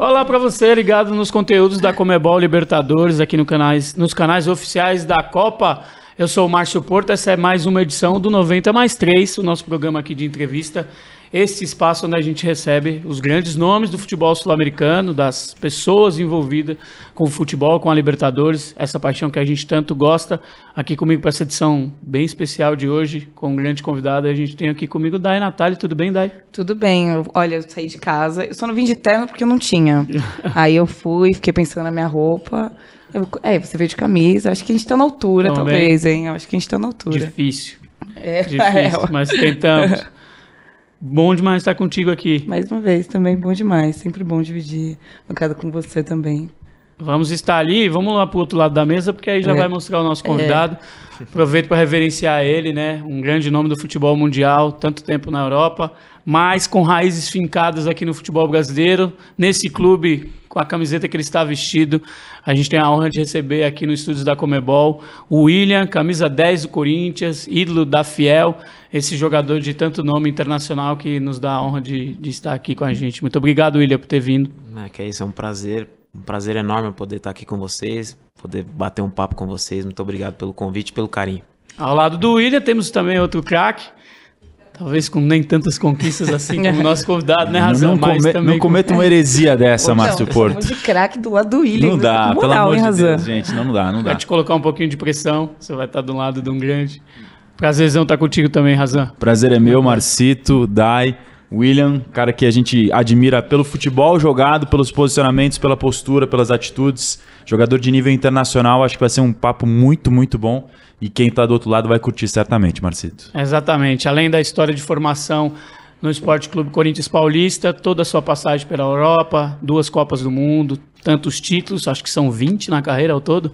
Olá para você ligado nos conteúdos da Comebol Libertadores aqui no canais, nos canais oficiais da Copa. Eu sou o Márcio Porto, essa é mais uma edição do 90 mais 3, o nosso programa aqui de entrevista esse espaço onde a gente recebe os grandes nomes do futebol sul-americano, das pessoas envolvidas com o futebol, com a Libertadores, essa paixão que a gente tanto gosta. Aqui comigo para essa edição bem especial de hoje, com um grande convidado, a gente tem aqui comigo Dai Natália. Tudo bem, Dai? Tudo bem. Eu, olha, eu saí de casa, eu só não vim de terno porque eu não tinha. Aí eu fui, fiquei pensando na minha roupa. Eu, é, você veio de camisa. Acho que a gente está na altura, Também. talvez, hein? Acho que a gente está na altura. Difícil. É, Difícil, é. mas tentamos. Bom demais estar contigo aqui. Mais uma vez, também bom demais. Sempre bom dividir bancada com você também. Vamos estar ali, vamos lá para o outro lado da mesa, porque aí já é. vai mostrar o nosso convidado. É. Aproveito para reverenciar ele, né? Um grande nome do futebol mundial, tanto tempo na Europa, mas com raízes fincadas aqui no futebol brasileiro, nesse clube com a camiseta que ele está vestido. A gente tem a honra de receber aqui no estúdios da Comebol o William, camisa 10 do Corinthians, ídolo da Fiel, esse jogador de tanto nome internacional que nos dá a honra de, de estar aqui com a gente. Muito obrigado, William, por ter vindo. É, que é isso, é um prazer, um prazer enorme poder estar aqui com vocês, poder bater um papo com vocês. Muito obrigado pelo convite pelo carinho. Ao lado do William temos também outro craque, Talvez com nem tantas conquistas assim como o nosso convidado, né, Razão? Não, come, também não cometa uma heresia dessa, Márcio Porto. de craque do lado do William. Não dá, pelo amor de Deus, gente, não dá, não dá. Vai te colocar um pouquinho de pressão, você vai estar do lado de um grande. Prazerzão estar contigo também, Razão. Prazer é meu, Marcito, Dai, William, cara que a gente admira pelo futebol jogado, pelos posicionamentos, pela postura, pelas atitudes. Jogador de nível internacional, acho que vai ser um papo muito, muito bom. E quem está do outro lado vai curtir certamente, Marcito. Exatamente. Além da história de formação no Esporte Clube Corinthians Paulista, toda a sua passagem pela Europa, duas Copas do Mundo, tantos títulos, acho que são 20 na carreira ao todo.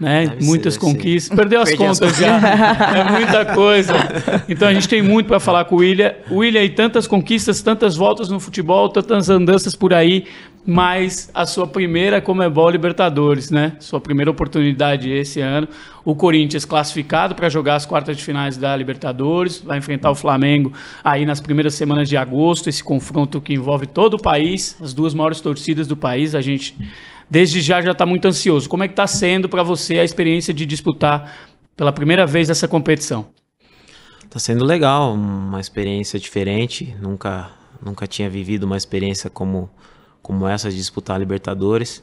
Né? Muitas ser, conquistas. Perdeu as Perdi contas as já. é muita coisa. Então a gente tem muito para falar com o William. William e tantas conquistas, tantas voltas no futebol, tantas andanças por aí mas a sua primeira Comebol Libertadores, né? Sua primeira oportunidade esse ano. O Corinthians classificado para jogar as quartas de finais da Libertadores, vai enfrentar o Flamengo aí nas primeiras semanas de agosto, esse confronto que envolve todo o país, as duas maiores torcidas do país. A gente desde já já está muito ansioso. Como é que está sendo para você a experiência de disputar pela primeira vez essa competição? Está sendo legal, uma experiência diferente. Nunca nunca tinha vivido uma experiência como como essa de disputar a Libertadores.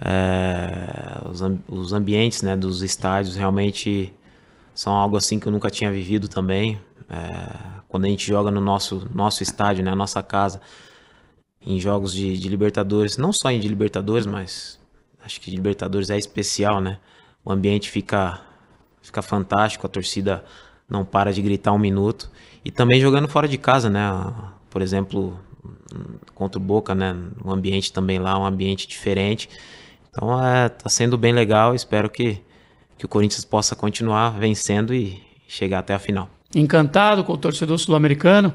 É, os, os, ambientes né, dos estádios realmente são algo assim que eu nunca tinha vivido também. É, quando a gente joga no nosso, nosso estádio, na né, nossa casa, em jogos de, de, Libertadores, não só em de Libertadores, mas acho que de Libertadores é especial, né? O ambiente fica, fica fantástico, a torcida não para de gritar um minuto. E também jogando fora de casa, né? Por exemplo, contra o Boca, né? Um ambiente também lá, um ambiente diferente. Então é, tá sendo bem legal. Espero que, que o Corinthians possa continuar vencendo e chegar até a final. Encantado com o torcedor sul-americano?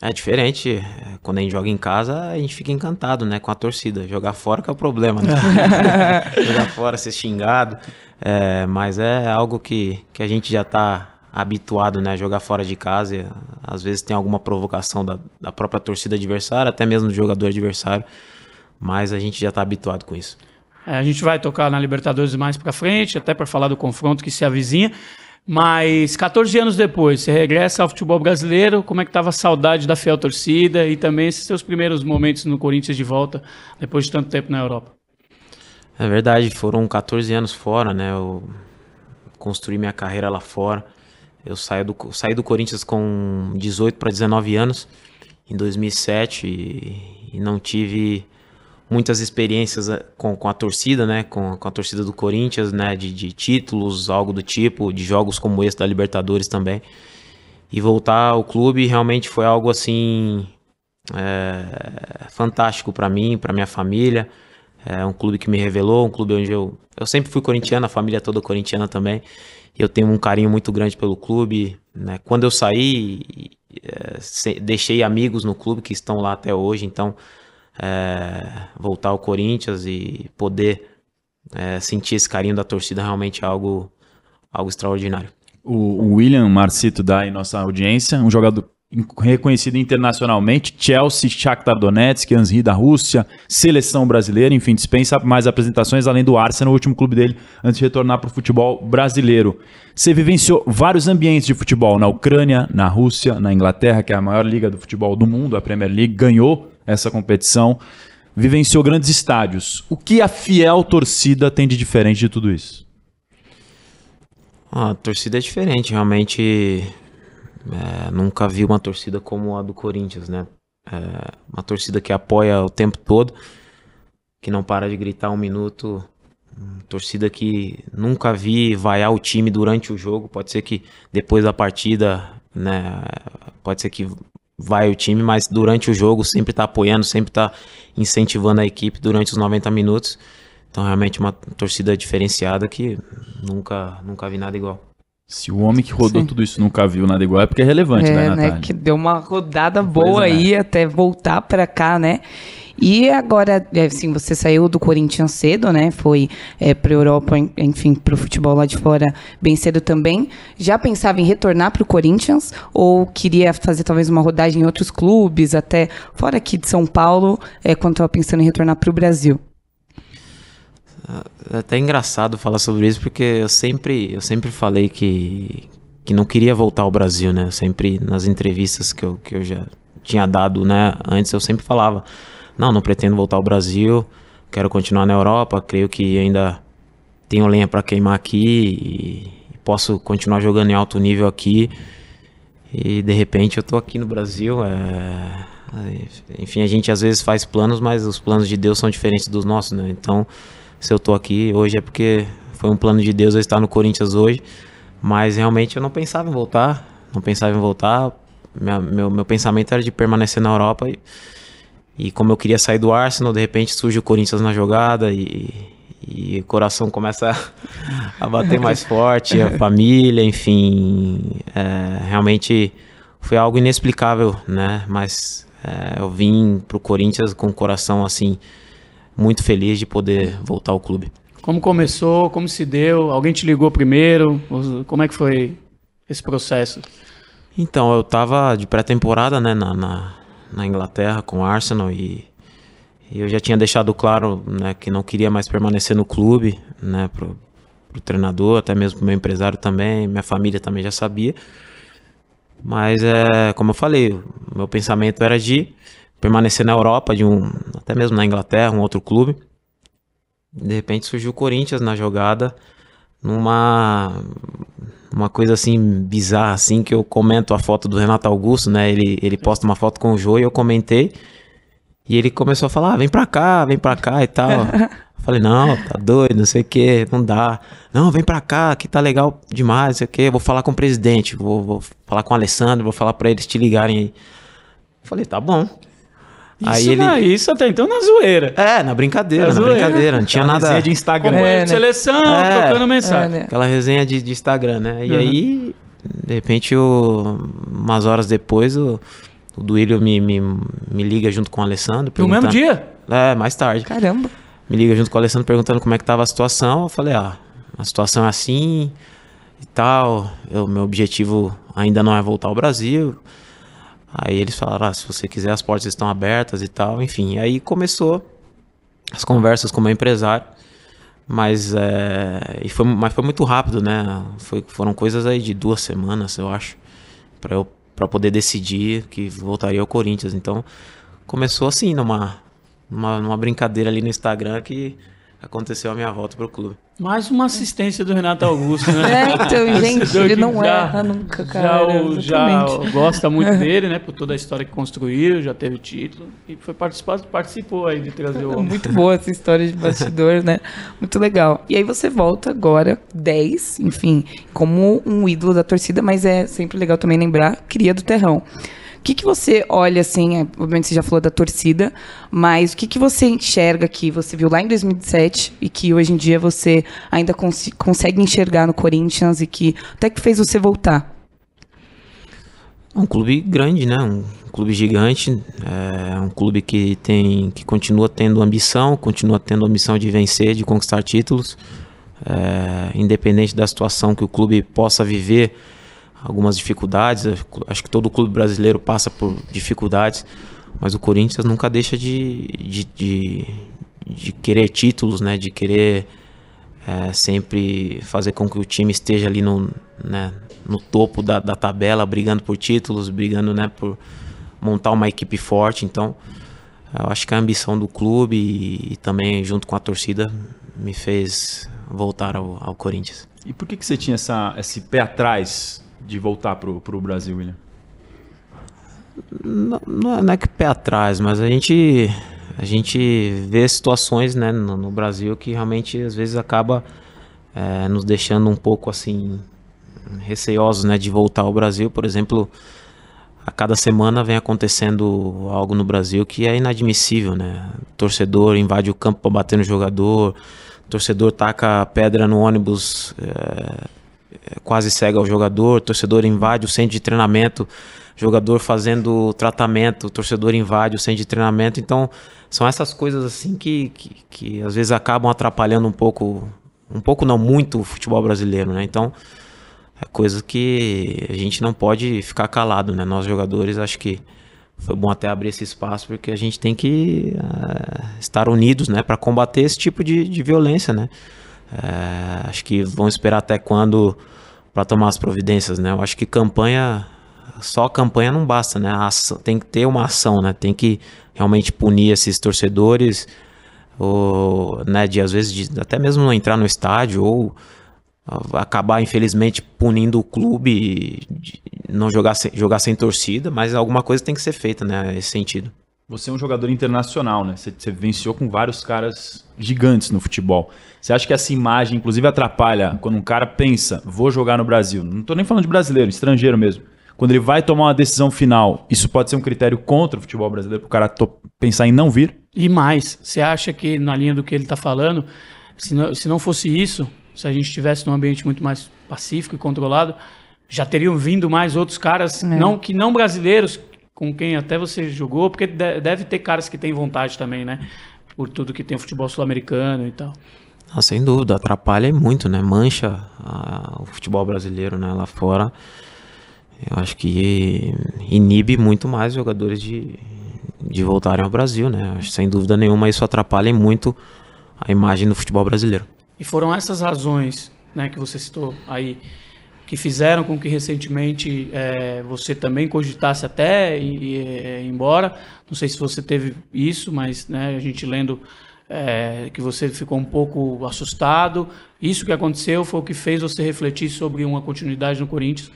É diferente. É, quando a gente joga em casa, a gente fica encantado, né? Com a torcida. Jogar fora que é o problema, né? jogar fora, ser xingado. É, mas é algo que, que a gente já tá habituado né, a jogar fora de casa. E, às vezes tem alguma provocação da, da própria torcida adversária, até mesmo do jogador adversário. Mas a gente já está habituado com isso. É, a gente vai tocar na Libertadores mais para frente, até para falar do confronto que se avizinha. Mas 14 anos depois, você regressa ao futebol brasileiro, como é que estava a saudade da fiel torcida e também esses seus primeiros momentos no Corinthians de volta, depois de tanto tempo na Europa? É verdade, foram 14 anos fora, né? Eu construí minha carreira lá fora. Eu saí do, saí do Corinthians com 18 para 19 anos, em 2007, e, e, não tive muitas experiências eh, com, com a torcida, né? Com, com a torcida do Corinthians, né? De, de, títulos, algo do tipo, de jogos como esse da Libertadores também. E voltar ao clube realmente foi algo assim é, fantástico para mim, para minha família. É um clube que me revelou, um clube onde eu eu sempre fui corintiano, a família toda corintiana também eu tenho um carinho muito grande pelo clube. Né? Quando eu saí, é, deixei amigos no clube que estão lá até hoje, então é, voltar ao Corinthians e poder é, sentir esse carinho da torcida realmente é algo, algo extraordinário. O, William Marcito da nossa audiência, um jogador reconhecido internacionalmente, Chelsea, Shakhtar Donetsk, Ansri da Rússia, seleção brasileira, enfim, dispensa mais apresentações além do Arsenal, o último clube dele antes de retornar para o futebol brasileiro. Você vivenciou vários ambientes de futebol na Ucrânia, na Rússia, na Inglaterra, que é a maior liga do futebol do mundo, a Premier League, ganhou essa competição, vivenciou grandes estádios. O que a fiel torcida tem de diferente de tudo isso? A torcida é diferente, realmente é, nunca vi uma torcida como a do Corinthians, né? É, uma torcida que apoia o tempo todo, que não para de gritar um minuto. Torcida que nunca vi vaiar o time durante o jogo. Pode ser que depois da partida, né? Pode ser que vai o time, mas durante o jogo sempre está apoiando, sempre está incentivando a equipe durante os 90 minutos. Então realmente uma torcida diferenciada que nunca, nunca vi nada igual. Se o homem que rodou Sim. tudo isso nunca viu nada igual, é porque é relevante, né, é, né, Natália? Né, que deu uma rodada boa é. aí até voltar para cá, né? E agora, é, assim, você saiu do Corinthians cedo, né? Foi é, para a Europa, enfim, para o futebol lá de fora bem cedo também. Já pensava em retornar para o Corinthians ou queria fazer talvez uma rodagem em outros clubes, até fora aqui de São Paulo, é, quando estava pensando em retornar para o Brasil? É até engraçado falar sobre isso porque eu sempre, eu sempre falei que, que não queria voltar ao Brasil, né? Sempre nas entrevistas que eu, que eu já tinha dado, né? Antes eu sempre falava, não, não pretendo voltar ao Brasil, quero continuar na Europa, creio que ainda tenho lenha para queimar aqui e posso continuar jogando em alto nível aqui. E de repente eu tô aqui no Brasil, é... enfim, a gente às vezes faz planos, mas os planos de Deus são diferentes dos nossos, né? Então, se eu tô aqui hoje é porque foi um plano de Deus eu estar no Corinthians hoje. Mas realmente eu não pensava em voltar. Não pensava em voltar. Meu, meu pensamento era de permanecer na Europa. E, e como eu queria sair do Arsenal, de repente surge o Corinthians na jogada e, e o coração começa a, a bater mais forte, a família, enfim. É, realmente foi algo inexplicável, né? Mas é, eu vim pro Corinthians com o coração assim muito feliz de poder voltar ao clube. Como começou? Como se deu? Alguém te ligou primeiro? Como é que foi esse processo? Então, eu estava de pré-temporada né, na, na, na, Inglaterra com o Arsenal e, e, eu já tinha deixado claro né, que não queria mais permanecer no clube, né, pro, pro treinador, até mesmo pro meu empresário também, minha família também já sabia. Mas, é, como eu falei, meu pensamento era de permanecer na Europa, de um, até mesmo na Inglaterra, um outro clube. De repente surgiu o Corinthians na jogada, numa uma coisa assim bizarra assim que eu comento a foto do Renato Augusto, né? Ele ele posta uma foto com o Jô e eu comentei. E ele começou a falar: ah, "Vem pra cá, vem pra cá" e tal. Falei: "Não, tá doido, não sei o que, não dá. Não, vem pra cá, que tá legal demais, não sei o que. Vou falar com o presidente, vou, vou falar com o Alessandro, vou falar para eles te ligarem aí". Falei: "Tá bom". Isso, aí ele... Não, isso até então na zoeira. É, na brincadeira, na, na zoeira. brincadeira. Não tinha Aquela nada. de Instagram. É, né? Seleção, é, trocando mensagem. É, né? Aquela resenha de, de Instagram, né? E uhum. aí, de repente, o... umas horas depois, o, o Duílio me, me, me liga junto com o Alessandro. No mesmo dia? É, mais tarde. Caramba. Me liga junto com o Alessandro perguntando como é que tava a situação. Eu falei, ah, a situação é assim e tal. O meu objetivo ainda não é voltar ao Brasil. Aí eles falaram, ah, se você quiser as portas estão abertas e tal, enfim. Aí começou as conversas com o meu empresário, mas, é, e foi, mas foi muito rápido, né? Foi, foram coisas aí de duas semanas, eu acho, para eu para poder decidir que voltaria ao Corinthians. Então começou assim, numa, numa, numa brincadeira ali no Instagram que aconteceu a minha volta pro clube. Mais uma assistência do Renato Augusto, né? É, então, gente, ele não já, erra nunca, cara. Já, já gosta muito dele, né? Por toda a história que construiu, já teve título. E foi participado, participou aí de trazer o. Muito boa essa história de bastidor, né? Muito legal. E aí você volta agora, 10, enfim, como um ídolo da torcida, mas é sempre legal também lembrar, cria do terrão. Que, que você olha, assim, é, obviamente você já falou da torcida, mas o que, que você enxerga que você viu lá em 2017 e que hoje em dia você ainda cons consegue enxergar no Corinthians e que até que fez você voltar? Um clube grande, né? Um clube gigante, é um clube que tem, que continua tendo ambição, continua tendo ambição de vencer, de conquistar títulos, é, independente da situação que o clube possa viver algumas dificuldades. Acho que todo clube brasileiro passa por dificuldades, mas o Corinthians nunca deixa de, de, de, de querer títulos, né? De querer é, sempre fazer com que o time esteja ali no, né, no topo da, da tabela, brigando por títulos, brigando né, por montar uma equipe forte. Então, eu acho que a ambição do clube e, e também junto com a torcida me fez voltar ao, ao Corinthians. E por que, que você tinha essa, esse pé atrás de voltar para o Brasil, William? Não, não, é, que pé atrás, mas a gente a gente vê situações né, no, no Brasil que realmente às vezes acaba é, nos deixando um pouco assim receosos né, de voltar ao Brasil. Por exemplo, a cada semana vem acontecendo algo no Brasil que é inadmissível. Né? Torcedor invade o campo para bater no jogador, torcedor taca pedra no ônibus, é, quase cega o jogador, torcedor invade o centro de treinamento jogador fazendo tratamento, torcedor invade o centro de treinamento. Então, são essas coisas assim que, que, que, às vezes acabam atrapalhando um pouco, um pouco não muito o futebol brasileiro, né? Então, é coisa que a gente não pode ficar calado, né? Nós jogadores, acho que foi bom até abrir esse espaço porque a gente tem que uh, estar unidos, né, para combater esse tipo de, de violência, né? Uh, acho que vão esperar até quando para tomar as providências, né? Eu acho que campanha só campanha não basta, né? Ação, tem que ter uma ação, né? Tem que realmente punir esses torcedores, ou, né? De às vezes de, até mesmo não entrar no estádio ou acabar infelizmente punindo o clube, não jogar sem, jogar sem torcida, mas alguma coisa tem que ser feita, né? Nesse sentido. Você é um jogador internacional, né? Você, você venceu com vários caras gigantes no futebol. Você acha que essa imagem, inclusive, atrapalha quando um cara pensa, vou jogar no Brasil? Não estou nem falando de brasileiro, estrangeiro mesmo quando ele vai tomar uma decisão final, isso pode ser um critério contra o futebol brasileiro para o cara pensar em não vir? E mais, você acha que, na linha do que ele está falando, se não, se não fosse isso, se a gente estivesse num ambiente muito mais pacífico e controlado, já teriam vindo mais outros caras, é. não que não brasileiros, com quem até você jogou, porque deve ter caras que têm vontade também, né? Por tudo que tem o futebol sul-americano e tal. Ah, sem dúvida, atrapalha muito, né? Mancha a, o futebol brasileiro né? lá fora eu acho que inibe muito mais jogadores de, de voltarem ao Brasil, né? Acho, sem dúvida nenhuma isso atrapalha muito a imagem do futebol brasileiro. E foram essas razões, né, que você citou aí, que fizeram com que recentemente é, você também cogitasse até ir, ir, é, embora. Não sei se você teve isso, mas né, a gente lendo é, que você ficou um pouco assustado. Isso que aconteceu foi o que fez você refletir sobre uma continuidade no Corinthians.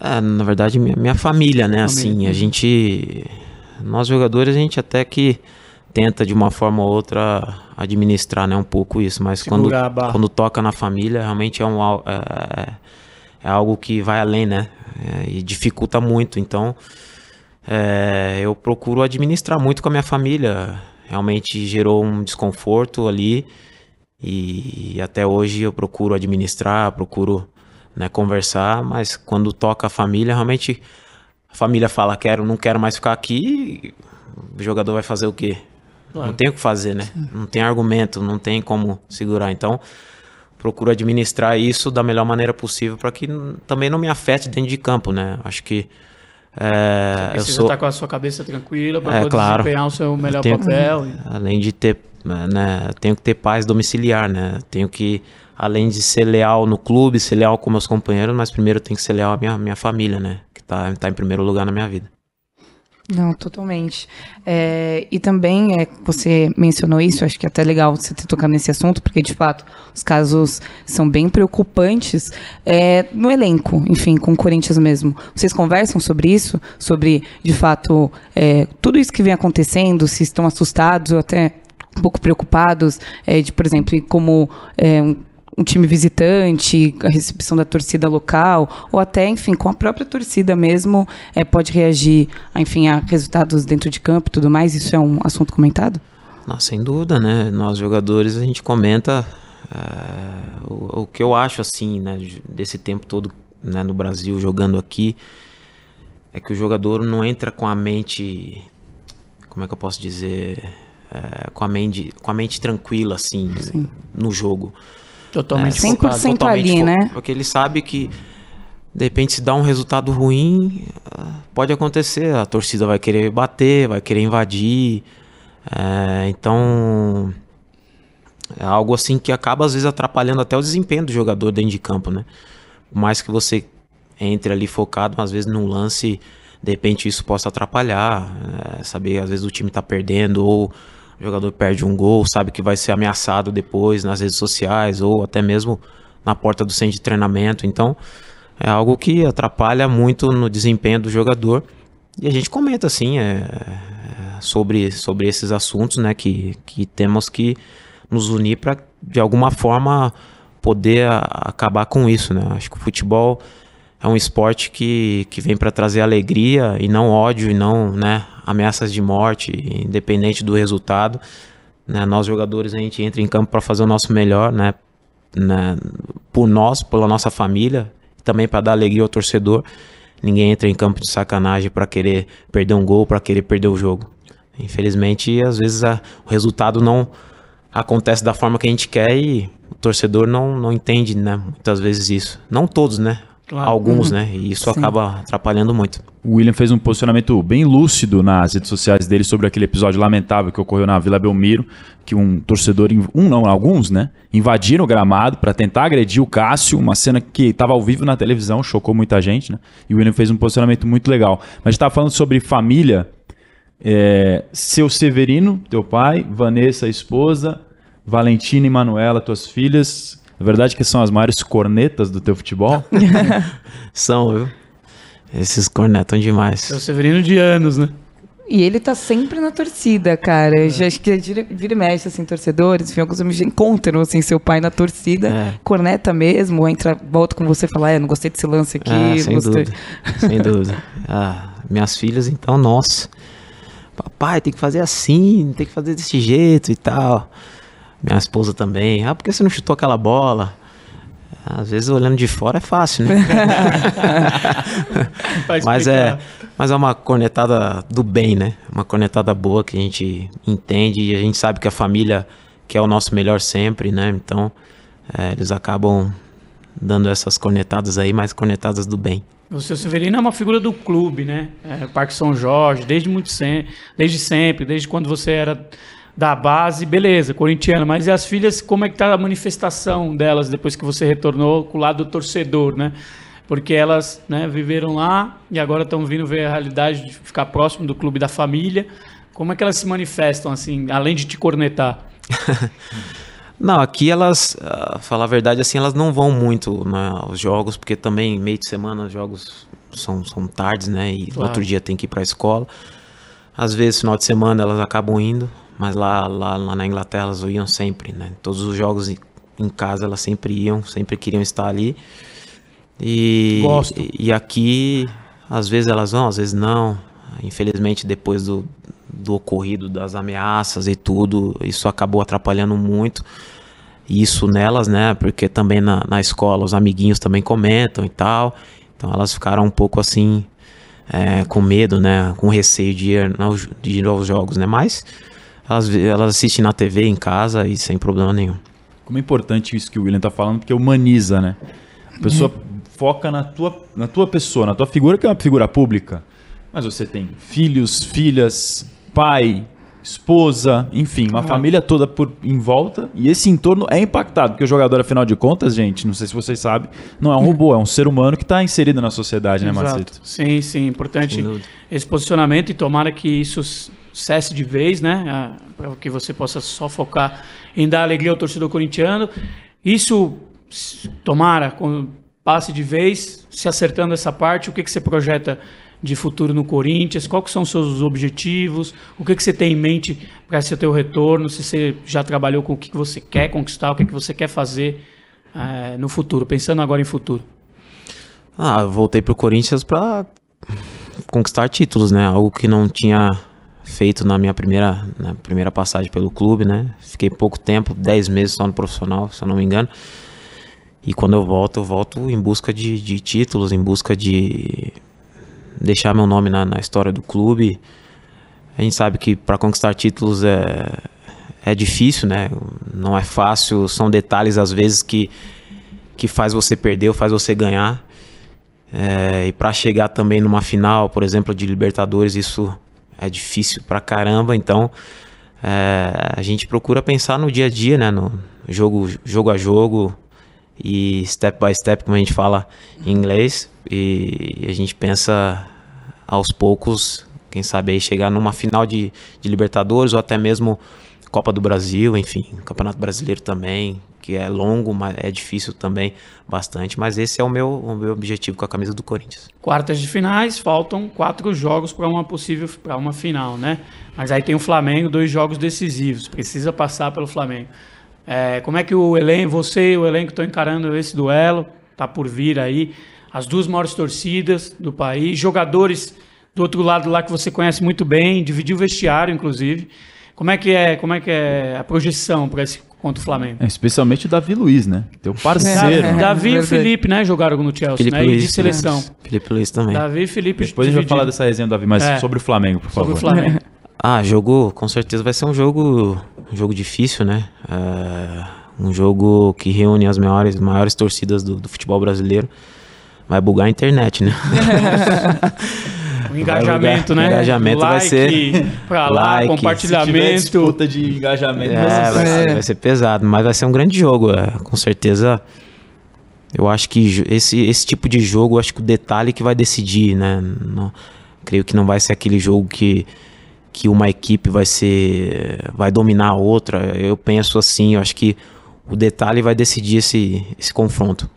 É, na verdade, minha, minha família, né? Família. Assim, a gente. Nós jogadores, a gente até que tenta de uma forma ou outra administrar né, um pouco isso, mas quando, quando toca na família, realmente é, um, é, é algo que vai além, né? É, e dificulta muito. Então, é, eu procuro administrar muito com a minha família. Realmente gerou um desconforto ali. E até hoje eu procuro administrar, procuro né, conversar, mas quando toca a família, realmente a família fala quero, não quero mais ficar aqui, o jogador vai fazer o quê? Claro. Não tem o que fazer, né? Não tem argumento, não tem como segurar. Então, procuro administrar isso da melhor maneira possível para que também não me afete dentro de campo, né? Acho que é, Você eu sou estar tá com a sua cabeça tranquila para é, poder claro, desempenhar o seu melhor tenho, papel. Além de ter, né, tenho que ter paz domiciliar, né? Tenho que além de ser leal no clube, ser leal com meus companheiros, mas primeiro tem que ser leal à minha, minha família, né? Que tá, tá em primeiro lugar na minha vida. Não, totalmente. É, e também, é, você mencionou isso, acho que é até legal você ter tocado nesse assunto, porque de fato os casos são bem preocupantes é, no elenco, enfim, com o Corinthians mesmo. Vocês conversam sobre isso? Sobre, de fato, é, tudo isso que vem acontecendo, se estão assustados ou até um pouco preocupados, é, de, por exemplo, como é, um um time visitante, a recepção da torcida local, ou até, enfim, com a própria torcida mesmo, é, pode reagir, a, enfim, a resultados dentro de campo e tudo mais? Isso é um assunto comentado? Não, sem dúvida, né? Nós jogadores a gente comenta é, o, o, que eu acho assim, né, desse tempo todo né, no Brasil jogando aqui, é que o jogador não entra com a mente, como é que eu posso dizer, é, com a mente, com a mente tranquila assim Sim. no jogo. Totalmente é, 100% focado, totalmente ali, né? Porque ele sabe que De repente, se dá um resultado ruim, ah, pode acontecer. A torcida vai querer bater, vai querer invadir. É, então, é algo assim que acaba às vezes atrapalhando até o desempenho do jogador dentro de campo, né? Por mais que você entre ali focado, às vezes num lance, de repente isso possa atrapalhar. É, saber, às vezes o time tá perdendo ou jogador perde um gol, sabe que vai ser ameaçado depois nas redes sociais ou até mesmo na porta do centro de treinamento. Então, é algo que atrapalha muito no desempenho do jogador. E a gente comenta assim é, é sobre, sobre esses assuntos, né? Que, que temos que nos unir para de alguma forma poder a, acabar com isso, né? Acho que o futebol é um esporte que, que vem para trazer alegria e não ódio e não né, ameaças de morte, independente do resultado. Né? Nós jogadores a gente entra em campo para fazer o nosso melhor, né? né? Por nós, pela nossa família, também para dar alegria ao torcedor. Ninguém entra em campo de sacanagem para querer perder um gol, para querer perder o jogo. Infelizmente, às vezes a, o resultado não acontece da forma que a gente quer e o torcedor não, não entende, né? Muitas vezes isso. Não todos, né? Claro. Alguns, uhum. né? E isso Sim. acaba atrapalhando muito. O William fez um posicionamento bem lúcido nas redes sociais dele sobre aquele episódio lamentável que ocorreu na Vila Belmiro, que um torcedor, um não, alguns, né, invadiram o gramado para tentar agredir o Cássio, uma cena que estava ao vivo na televisão, chocou muita gente, né? E o William fez um posicionamento muito legal. Mas estava falando sobre família, é, seu Severino, teu pai, Vanessa, esposa, Valentina e Manuela, tuas filhas. Na verdade que são as maiores cornetas do teu futebol? são, viu? Esses cornetam demais. É o Severino de anos, né? E ele tá sempre na torcida, cara. É. Já acho que vira, vira e mexe, assim, torcedores, enfim, alguns amigos encontram, assim, seu pai na torcida, é. corneta mesmo, entra, volta com você e fala, é, não gostei desse lance aqui. Ah, sem gostei. dúvida, sem dúvida. Ah, minhas filhas, então, nossa, papai, tem que fazer assim, tem que fazer desse jeito e tal. Minha esposa também, ah, por que você não chutou aquela bola? Às vezes olhando de fora é fácil, né? mas é, mas é uma cornetada do bem, né? Uma cornetada boa que a gente entende e a gente sabe que a família quer o nosso melhor sempre, né? Então é, eles acabam dando essas cornetadas aí, mas cornetadas do bem. O seu Severino é uma figura do clube, né? É, Parque São Jorge, desde muito sempre, desde sempre, desde quando você era da base, beleza, corintiano, mas e as filhas, como é que tá a manifestação delas depois que você retornou com o lado do torcedor, né? Porque elas né, viveram lá e agora estão vindo ver a realidade de ficar próximo do clube da família. Como é que elas se manifestam, assim, além de te cornetar? Não, aqui elas, uh, falar a verdade, assim, elas não vão muito né, aos jogos, porque também meio de semana os jogos são, são tardes, né? E claro. outro dia tem que ir para a escola. Às vezes, final de semana, elas acabam indo. Mas lá, lá, lá na Inglaterra elas iam sempre, né? Todos os jogos em casa elas sempre iam, sempre queriam estar ali. E, Gosto. e, e aqui, às vezes elas vão, às vezes não. Infelizmente, depois do, do ocorrido das ameaças e tudo, isso acabou atrapalhando muito isso nelas, né? Porque também na, na escola os amiguinhos também comentam e tal. Então elas ficaram um pouco assim, é, com medo, né? Com receio de ir, de ir aos jogos, né? Mas elas, elas assistem na TV, em casa e sem problema nenhum. Como é importante isso que o William está falando, porque humaniza, né? A pessoa uhum. foca na tua, na tua pessoa, na tua figura, que é uma figura pública. Mas você tem filhos, filhas, pai, esposa, enfim, uma família toda por em volta e esse entorno é impactado, porque o jogador, afinal de contas, gente, não sei se vocês sabem, não é um robô, é um ser humano que está inserido na sociedade, Exato. né, Marcito? Sim, sim, importante esse posicionamento e tomara que isso cesse de vez, né? Para que você possa só focar em dar alegria ao torcedor corintiano. Isso, tomara, passe de vez, se acertando essa parte, o que, que você projeta de futuro no Corinthians? Quais são os seus objetivos? O que, que você tem em mente para esse teu retorno? Se você já trabalhou com o que, que você quer conquistar, o que, que você quer fazer é, no futuro, pensando agora em futuro? Ah, voltei para o Corinthians para conquistar títulos, né? Algo que não tinha feito na minha primeira, na primeira passagem pelo clube, né? Fiquei pouco tempo, 10 meses só no profissional, se eu não me engano. E quando eu volto, eu volto em busca de, de títulos, em busca de deixar meu nome na, na história do clube. A gente sabe que para conquistar títulos é, é difícil, né? Não é fácil, são detalhes às vezes que, que faz você perder ou faz você ganhar. É, e para chegar também numa final, por exemplo, de Libertadores, isso é difícil pra caramba. Então é, a gente procura pensar no dia a dia, né? No jogo, jogo a jogo e step by step, como a gente fala em inglês. E a gente pensa aos poucos, quem sabe aí chegar numa final de, de Libertadores ou até mesmo Copa do Brasil, enfim, Campeonato Brasileiro também, que é longo, mas é difícil também bastante, mas esse é o meu, o meu objetivo com a camisa do Corinthians. Quartas de finais, faltam quatro jogos para uma possível para uma final, né? Mas aí tem o Flamengo, dois jogos decisivos, precisa passar pelo Flamengo. É, como é que o elenco, você e o elenco estão encarando esse duelo? Tá por vir aí as duas maiores torcidas do país, jogadores do outro lado lá que você conhece muito bem, dividiu o vestiário, inclusive. Como é que é, como é que é a projeção para esse contra o Flamengo? É, especialmente o Davi Luiz, né? Teu parceiro. É, né? Davi e. Felipe, né, jogaram no Chelsea, Felipe né? e Luiz, de seleção. né? Felipe Luiz também. Davi e Felipe Depois a gente vai falar dessa resenha do Davi, mas É. sobre o Flamengo, por sobre favor. o Flamengo. Ah, jogo, com certeza vai ser um jogo, um jogo difícil, né? É, um jogo que reúne as maiores, maiores torcidas do, do futebol brasileiro. Vai bugar a internet, né? O engajamento, Vai né? lugar- engajamento vai like ser- pra lá, like. Se tiver compartilhamento. disputa de engajamento, É, vai vai, ser- ser, vai ser pesado, mas vai ser um grande jogo. é, com certeza, eu acho que esse, esse tipo de jogo, eu acho que o detalhe que vai decidir, né? Não- creio que não vai ser aquele jogo que, que uma equipe vai ser vai dominar a outra. Eu penso assim, eu acho que o detalhe vai decidir esse, esse confronto.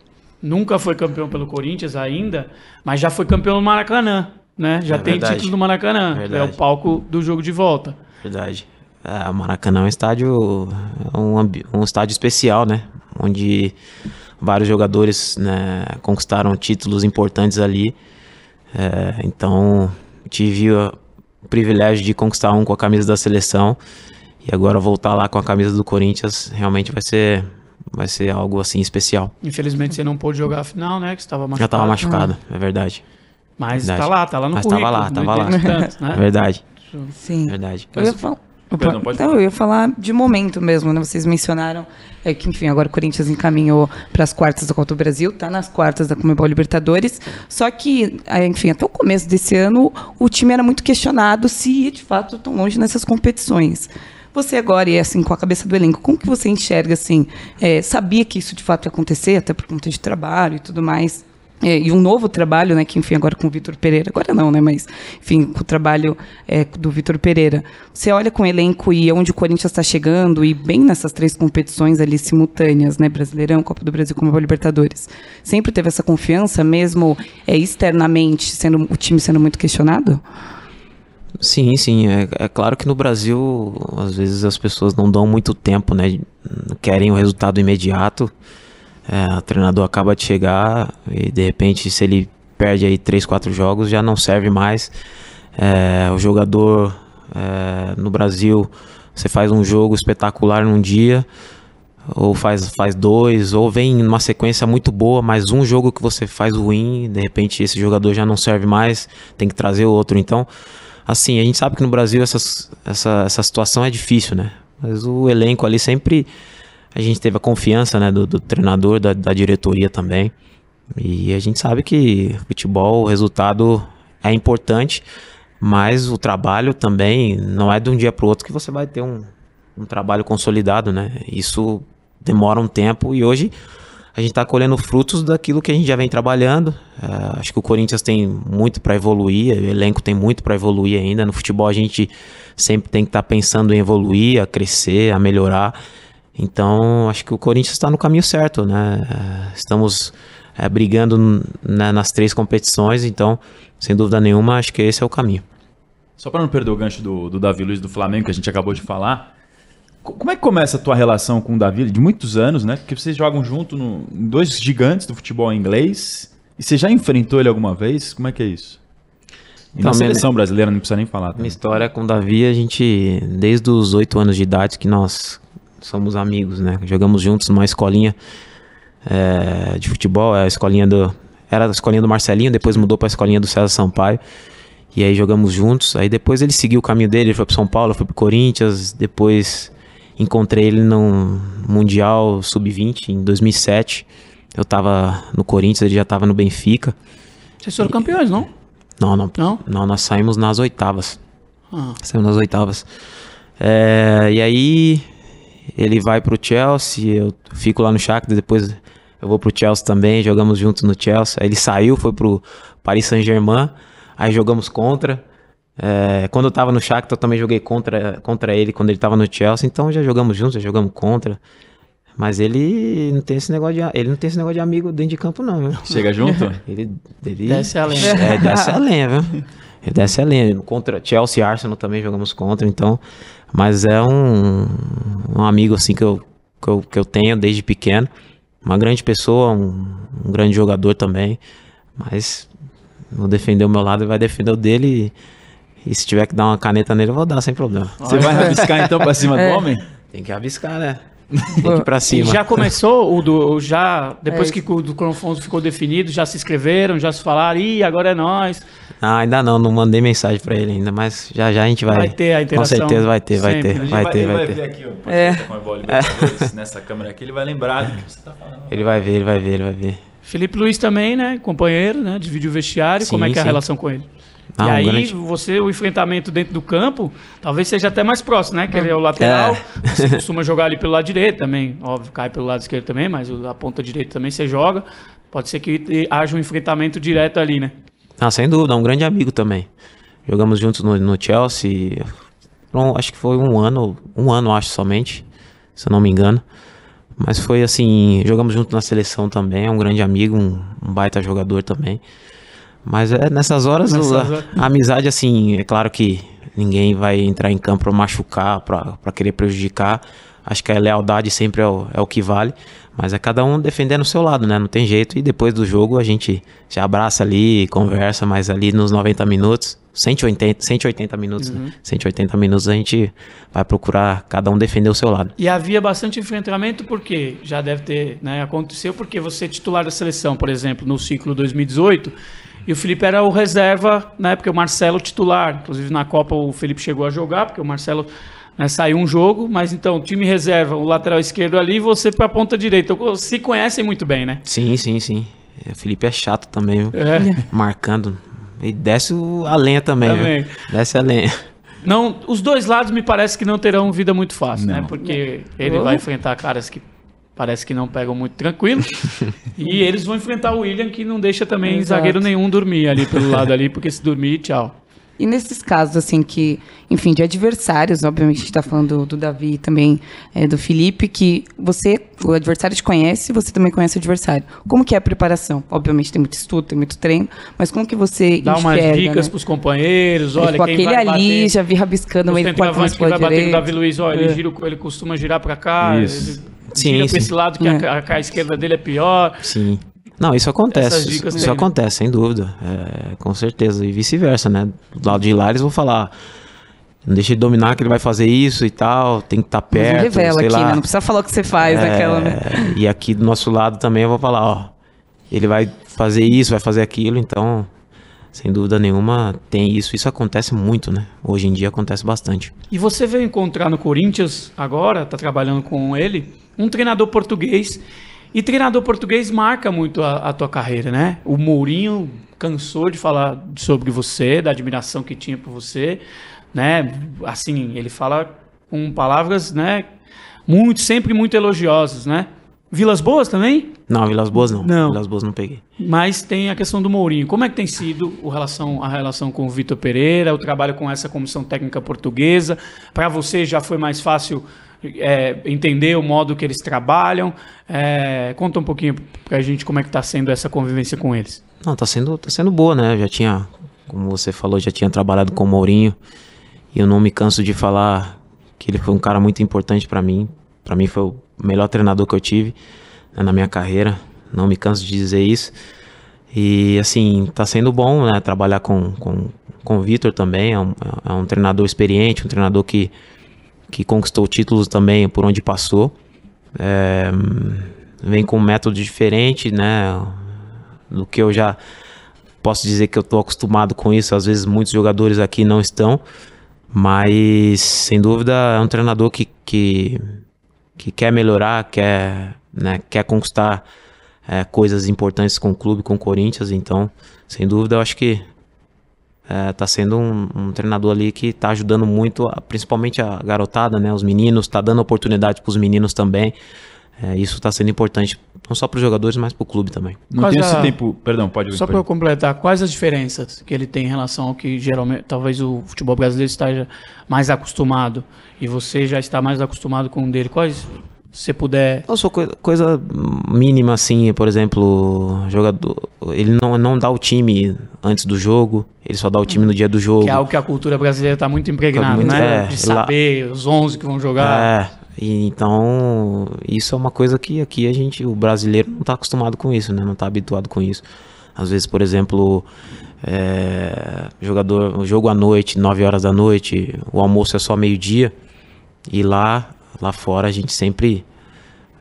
Nunca foi campeão pelo Corinthians ainda, mas já foi campeão no Maracanã, né? Já É tem verdade. título do Maracanã. É Verdade. o palco do jogo de volta. Verdade. É, o Maracanã é um estádio, é um, um estádio especial, né? Onde vários jogadores né, conquistaram títulos importantes ali. É, então, tive o privilégio de conquistar um com a camisa da seleção. E agora voltar lá com a camisa do Corinthians realmente vai ser, vai ser algo assim especial. Infelizmente você não pôde jogar a final, né? Que estava machucado. Já estava machucado, é verdade. Mas Verdade. tá lá, tá lá no Mas currículo. tava lá, tava lá. tanto, né? Verdade, Sim. verdade. Eu ia falar. Perdão, pode Não, falar. eu ia falar de momento mesmo, né? Vocês mencionaram é, que, enfim, agora o Corinthians encaminhou para as quartas da Copa do Brasil, tá nas quartas da Comebol Libertadores. Só que, é, enfim, até o começo desse ano, o time era muito questionado se ia, de fato, tão longe nessas competições. Você agora, e assim, com a cabeça do elenco, como que você enxerga, assim, é, sabia que isso de fato ia acontecer, até por conta de trabalho e tudo mais? É, e um novo trabalho, né, que enfim, agora com o Vitor Pereira, agora não, né, mas enfim, com o trabalho é, do Vitor Pereira. Você olha com o elenco e onde o Corinthians está chegando, e bem nessas três competições ali simultâneas, né, Brasileirão, Copa do Brasil, como Libertadores. Sempre teve essa confiança, mesmo é, externamente, sendo o time sendo muito questionado? Sim, sim. É, é claro que no Brasil, às vezes as pessoas não dão muito tempo, né? Querem o resultado imediato. É, o treinador acaba de chegar e de repente, se ele perde aí 3, 4 jogos, já não serve mais. É, o jogador é, no Brasil, você faz um jogo espetacular num dia, ou faz, faz dois, ou vem numa sequência muito boa, mas um jogo que você faz ruim, de repente esse jogador já não serve mais, tem que trazer o outro. Então, assim, a gente sabe que no Brasil essa, essa situação é difícil, né? Mas o elenco ali sempre a gente teve a confiança né, do, do treinador, da, da diretoria também. E a gente sabe que futebol, o resultado é importante, mas o trabalho também não é de um dia para o outro que você vai ter um, um trabalho consolidado, né? Isso demora um tempo e hoje a gente está colhendo frutos daquilo que a gente já vem trabalhando. É, acho que o Corinthians tem muito para evoluir, o elenco tem muito para evoluir ainda. No futebol a gente sempre tem que estar pensando em evoluir, a crescer, a melhorar. Então acho que o Corinthians está no caminho certo, né? Estamos é, brigando né, nas três competições, então sem dúvida nenhuma acho que esse é o caminho. Só para não perder o gancho do, do Davi Luiz do Flamengo, que a gente acabou de falar, co- como é que começa a tua relação com o Davi? De muitos anos, né? Porque vocês jogam junto no, em dois gigantes do futebol inglês. E você já enfrentou ele alguma vez? Como é que é isso? E Então, na minha- seleção brasileira, não precisa nem falar. Minha também. história com o Davi, a gente, desde os oito anos de idade, que nós somos amigos, né? Jogamos juntos numa escolinha é, de futebol, é a escolinha do. Era a escolinha do Marcelinho, depois mudou para a escolinha do César Sampaio. E aí jogamos juntos. Aí depois ele seguiu o caminho dele, ele foi para São Paulo, foi para Corinthians. Depois encontrei ele no Mundial Sub-20 em 2007. Eu tava no Corinthians, ele já tava no Benfica. Vocês foram campeões, não? Não, não. Não? Não, nós saímos nas oitavas. Ah. Saímos nas oitavas. É, e aí ele vai pro Chelsea, eu fico lá no Shakhtar, depois eu vou pro Chelsea também, jogamos juntos no Chelsea. Aí ele saiu, foi pro Paris Saint-Germain, aí jogamos contra. É, quando eu tava no Shakhtar, eu também joguei contra, contra ele quando ele tava no Chelsea, então já jogamos juntos, já jogamos contra. Mas ele não tem esse negócio de, ele não tem esse negócio de amigo dentro de campo não, viu? Chega junto? Ele, ele Desce a lenha. É, desce a lenha, viu? Ele desce a lenha. Contra Chelsea e Arsenal também jogamos contra, então. Mas é um, um amigo assim que eu, que, eu, que eu tenho desde pequeno. Uma grande pessoa, um, um grande jogador também. Mas vou defender o meu lado e vai defender o dele. E, e se tiver que dar uma caneta nele, eu vou dar sem problema. Você vai rabiscar então pra cima do homem? Tem que abiscar, né? Tem pra E cima. já começou o do. Já, depois É. que o do Cronofonso ficou definido, já se inscreveram, já se falaram, ih, agora é nós. Ah, ainda não, não mandei mensagem pra ele ainda, mas já já a gente vai. Vai ter a interação Com certeza vai ter, vai sempre, ter, né? vai ter, ele vai ver ter. aqui, ó, É. com a bola Libertadores, nessa câmera aqui, ele vai lembrar do que você tá falando. Ele vai ver, ele vai ver, ele vai ver. Felipe Luiz também, né? Companheiro, né? Divide o vestiário. Sim, Como é que é a relação com ele? Ah, e um aí, grande- você, o enfrentamento dentro do campo, talvez seja até mais próximo, né? Que ele é o lateral. Você costuma jogar ali pelo lado direito também. Óbvio, cai pelo lado esquerdo também, mas a ponta direita também você joga. Pode ser que haja um enfrentamento direto ali, né? Ah, sem dúvida, é um grande amigo também. Jogamos juntos no, no Chelsea. Foram- acho que foi um ano, um ano acho somente, se eu não me engano. Mas foi assim, jogamos junto na seleção também, é um grande amigo, um, um baita jogador também. Mas é nessas horas, Nessas a, horas. a amizade, assim, é claro que ninguém vai entrar em campo pra machucar, pra pra querer prejudicar. Acho que a lealdade sempre é o, é o que vale. Mas é cada um defendendo o seu lado, né? Não tem jeito. E depois do jogo a gente se abraça ali, conversa, mas ali nos 90 minutos, 180, 180 minutos, né? 180 minutos a gente vai procurar cada um defender o seu lado. E havia bastante enfrentamento porque já deve ter, né, aconteceu porque você é titular da seleção, por exemplo, no ciclo 2018, e o Felipe era o reserva, na época o Marcelo titular, inclusive na Copa o Felipe chegou a jogar, porque o Marcelo né, saiu um jogo, mas então time reserva, o lateral esquerdo ali, e você para a ponta direita. Então, Se conhecem muito bem, né? Sim, sim, sim. O Felipe é chato também, viu? É. Marcando. E desce a lenha também, Também. viu? Desce a lenha. Não, os dois lados me parece que não terão vida muito fácil, né? Não. Porque ele vai enfrentar caras que parece que não pegam muito tranquilo. e eles vão enfrentar o William, que não deixa também Exato. zagueiro nenhum dormir ali pelo lado ali, porque se dormir, tchau. E nesses casos, assim, que, enfim, de adversários, obviamente a gente tá falando do, do Davi e também é, do Felipe, que você, o adversário te conhece, você também conhece o adversário. Como que é a preparação? Obviamente tem muito estudo, tem muito treino, mas como que você Dá umas enxerga, dicas né? pros companheiros, olha, tipo, quem aquele vai ali, bater, já vi rabiscando o meio com a centroavante que vai bater no direita. Davi Luiz, ele, É. gira, ele costuma girar pra cá, Isso. ele Sim, sim. pra esse lado que É. a, a, a esquerda dele é pior. Sim. Não, isso acontece. Essas Isso, dicas isso né? acontece, sem dúvida. É, com certeza. E vice-versa, né? Do lado de lá eles vão falar. Não deixa ele dominar que ele vai fazer isso e tal. Tem que estar Mas perto. não revela sei aqui, lá. né? Não precisa falar o que você faz, É, aquela, né? E aqui do nosso lado também eu vou falar, ó. Ele vai fazer isso, vai fazer aquilo, então. Sem dúvida nenhuma, tem isso. Isso acontece muito, né? Hoje em dia acontece bastante. E você veio encontrar no Corinthians agora, tá trabalhando com ele, um treinador português. E treinador português marca muito a, a tua carreira, né? O Mourinho cansou de falar sobre você, da admiração que tinha por você, né? Assim, ele fala com palavras, né? Muito, sempre muito elogiosas, né? Vilas Boas também? Não, Vilas Boas não. Não. Vilas Boas não peguei. Mas tem a questão do Mourinho. Como é que tem sido o relação, a relação com o Vitor Pereira, o trabalho com essa comissão técnica portuguesa? Para você já foi mais fácil é, entender o modo que eles trabalham? É, conta um pouquinho pra gente como é que tá sendo essa convivência com eles. Não, tá sendo, tá sendo boa, né? Eu já tinha, como você falou, já tinha trabalhado com o Mourinho. E eu não me canso de falar que ele foi um cara muito importante pra mim. Pra mim foi o melhor treinador que eu tive né, na minha carreira. Não me canso de dizer isso. E assim, tá sendo bom, né? Trabalhar com, com, com o Vitor também. É um, é um treinador experiente, um treinador que, que conquistou títulos também por onde passou. É, vem com um método diferente, né? Do que eu já posso dizer que eu tô acostumado com isso. Às vezes muitos jogadores aqui não estão. Mas, sem dúvida, é um treinador que, que, que quer melhorar, quer, né, quer conquistar é, coisas importantes com o clube, com o Corinthians. Então, sem dúvida, eu acho que é, tá sendo um, um, treinador ali que tá ajudando muito, a, principalmente a garotada, né? Os meninos, tá dando oportunidade para os meninos também. É, isso está sendo importante, não só para os jogadores, mas para o clube também. Não Quais tem a- esse tempo. Perdão, pode Só para eu completar, quais as diferenças que ele tem em relação ao que geralmente talvez o futebol brasileiro esteja mais acostumado e você já está mais acostumado com o dele? Quais, você puder. Eu sou coisa, coisa mínima assim, por exemplo, jogador, ele não, não dá o time antes do jogo, ele só dá o time no dia do jogo. Que é algo que a cultura brasileira está muito impregnada, Muito- né? é, de lá- saber os 11 que vão jogar. É, e então isso é uma coisa que aqui a gente, o brasileiro não está acostumado com isso, né? Não está habituado com isso. Às vezes, por exemplo, é, jogador, o jogo à noite, 9 horas da noite, o almoço é só meio-dia. E lá, lá fora a gente sempre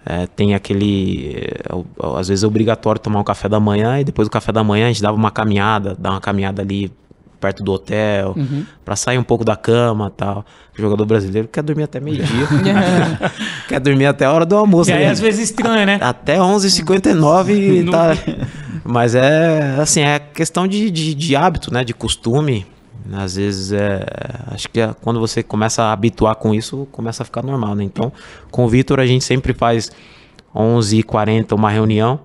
é, tem aquele. é, às vezes é obrigatório tomar um café da manhã e depois do café da manhã a gente dava uma caminhada, dá uma caminhada ali perto do hotel, Uhum. pra sair um pouco da cama tal. O jogador brasileiro quer dormir até meio-dia. quer dormir até a hora do almoço. E aí, né? às vezes, estranha, né? Até 11h59 e Não- tá. Mas é assim, é questão de, de, de hábito, né? De costume. Às vezes é. Acho que é- quando você começa a habituar com isso, começa a ficar normal, né? Então, com o Vitor a gente sempre faz 11h40 uma reunião.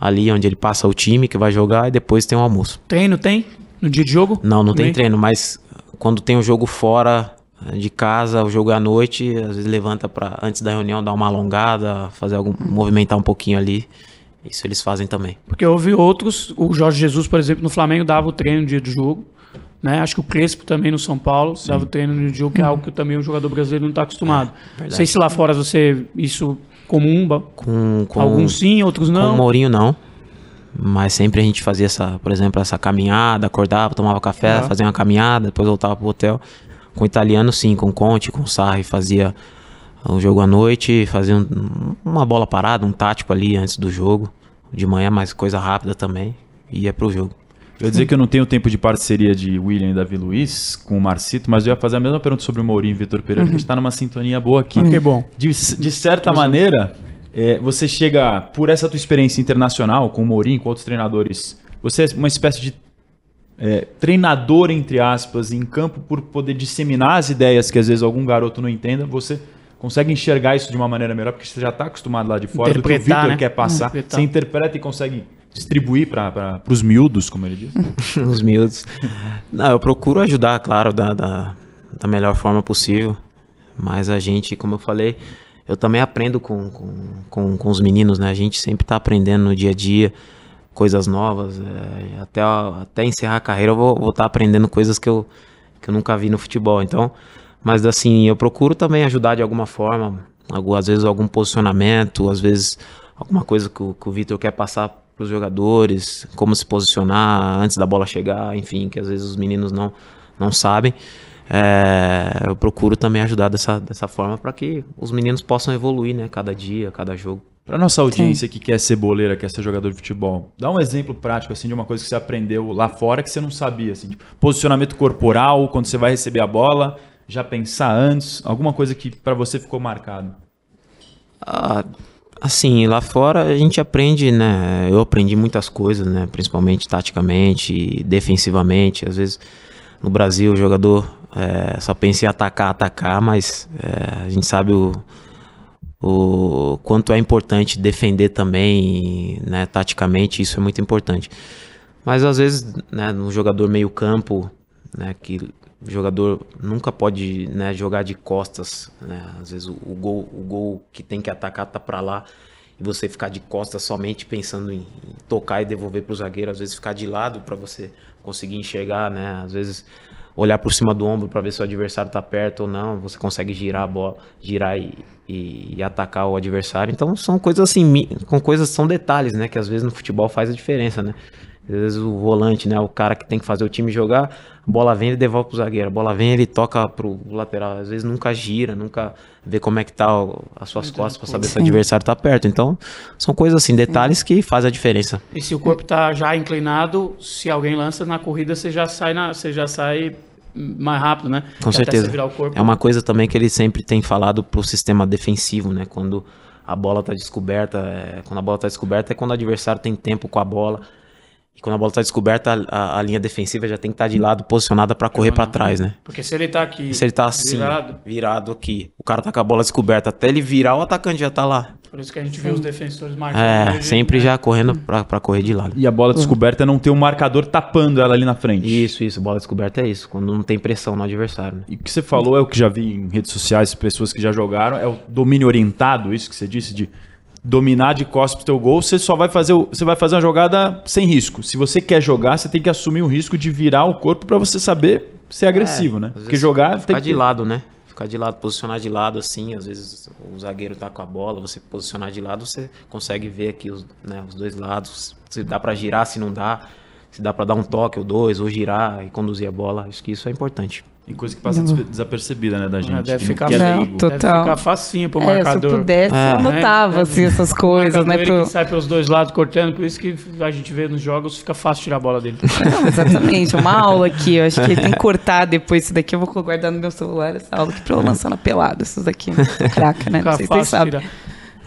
Ali onde ele passa o time que vai jogar e depois tem um almoço. Treino tem? No dia de jogo? Não, não tem Também? treino, mas quando tem o jogo fora de casa, o jogo à noite, às vezes levanta para antes da reunião dar uma alongada, fazer algum movimentar um pouquinho ali. Isso eles fazem também. Porque houve outros, o Jorge Jesus, por exemplo, no Flamengo dava o treino no dia do jogo. Né? Acho que o Crespo também no São Paulo dava o treino no jogo, que é algo que também o jogador brasileiro não está acostumado. não sei se lá fora você isso comum, Com, com alguns sim, outros com não. o Mourinho não. Mas sempre a gente fazia essa, por exemplo, essa caminhada, acordava, tomava café, Aham. fazia uma caminhada, depois voltava pro hotel. Com o italiano sim, com o Conte, com o Sarri, fazia o jogo à noite, fazia um- uma bola parada, um tático ali antes do jogo. De manhã, mais coisa rápida também. E ia pro jogo. Eu ia dizer que eu não tenho tempo de parceria de William e Davi Luiz com o Marcito, mas eu ia fazer a mesma pergunta sobre o Mourinho e Vitor Pereira, porque a gente tá numa sintonia boa aqui. Que bom. De, de certa maneira, é, você chega, por essa tua experiência internacional com o Mourinho, com outros treinadores, você é uma espécie de é, treinador, entre aspas, em campo por poder disseminar as ideias que às vezes algum garoto não entenda. Você consegue enxergar isso de uma maneira melhor, porque você já está acostumado lá de fora do que o Vitor né? quer passar. Interpretar. Você interpreta e consegue distribuir para os miúdos, como ele diz. Os miúdos. Não, eu procuro ajudar, claro, da, da, da melhor forma possível. Mas a gente, como eu falei, eu também aprendo com, com, com, com os meninos, né? A gente sempre tá aprendendo no dia a dia coisas novas. é, até, até encerrar a carreira eu vou estar aprendendo coisas que eu, que eu nunca vi no futebol. Então, mas assim, eu procuro também ajudar de alguma forma. Às vezes algum posicionamento, às vezes alguma coisa que o, que o Vitor quer passar para os jogadores, como se posicionar antes da bola chegar, enfim, que às vezes os meninos não, não sabem. É, eu procuro também ajudar dessa, dessa forma para que os meninos possam evoluir, né? Cada dia, cada jogo. Para nossa audiência que quer ser boleira, quer ser jogador de futebol, dá um exemplo prático assim de uma coisa que você aprendeu lá fora que você não sabia, assim, tipo, posicionamento corporal, quando você vai receber a bola, já pensar antes, alguma coisa que para você ficou marcado. Ah, assim, lá fora a gente aprende, né? Eu aprendi muitas coisas, né? Principalmente taticamente, defensivamente. Às vezes no Brasil o jogador é, só pensa em atacar, atacar, mas é, a gente sabe o, o quanto é importante defender também, né? Taticamente, isso é muito importante. Mas às vezes, né, no jogador meio campo, né, que o jogador nunca pode, né, jogar de costas, né? Às vezes o, o gol, o gol que tem que atacar tá para lá e você ficar de costas somente pensando em, em tocar e devolver pro zagueiro, às vezes ficar de lado para você conseguir enxergar, né? Às vezes olhar por cima do ombro para ver se o adversário tá perto ou não, você consegue girar a bola, girar e, e, e atacar o adversário. Então são coisas assim, com coisas são detalhes, né, que às vezes no futebol faz a diferença, né? Às vezes o volante, né, o cara que tem que fazer o time jogar, a bola vem ele devolve pro zagueiro, a bola vem ele toca pro lateral, às vezes nunca gira, nunca vê como é que tá o- as suas costas para saber se o adversário tá perto. Então, são coisas assim, detalhes que fazem a diferença. E se o corpo tá já inclinado, se alguém lança na corrida, você já sai, na, você já sai mais rápido, né? Com Porque certeza. É uma coisa também que ele sempre tem falado pro sistema defensivo, né? Quando a bola tá descoberta. é, quando a bola tá descoberta é quando o adversário tem tempo com a bola. E quando a bola tá descoberta, a, a- a linha defensiva já tem que estar de lado, posicionada para correr para trás, né? Porque se ele tá aqui. Se ele tá assim, virado, virado. aqui, o cara tá com a bola descoberta, até ele virar, o atacante já tá lá. por isso que a gente vê os defensores marcando. É, ele, sempre né? já correndo pra, pra correr de lado. E a bola descoberta é não ter um marcador tapando ela ali na frente. Isso, isso, bola descoberta é isso, quando não tem pressão no adversário. Né? E o que você falou é o que já vi em redes sociais, pessoas que já jogaram, é o domínio orientado, isso que você disse de dominar de costas pro teu gol, você só vai fazer, o- você vai fazer uma jogada sem risco. Se você quer jogar, você tem que assumir o risco de virar o corpo pra você saber ser agressivo, né? Às Porque jogar tem Ficar que de lado, né? Ficar de lado, posicionar de lado assim, às vezes o zagueiro tá com a bola, você posicionar de lado, você consegue ver aqui os, né, os dois lados, se dá pra girar, se não dá, se dá pra dar um toque ou dois, ou girar e conduzir a bola, acho que isso é importante. E coisa que passa despe- desapercebida, né, da gente. É, deve ficar é Não, Deve Total. ficar facinho pro É, se eu marcador. pudesse, É. eu notava, É, assim, essas coisas, né? marcador, ele pro- que sai pelos dois lados cortando, por isso que a gente vê nos jogos, fica fácil tirar a bola dele. Não, exatamente, uma aula aqui. Eu acho que tem que cortar depois isso daqui. Eu vou guardar no meu celular essa aula aqui pra eu lançar na pelada. Essas daqui, craca, né? Não Fica sei se vocês sabem. tirar.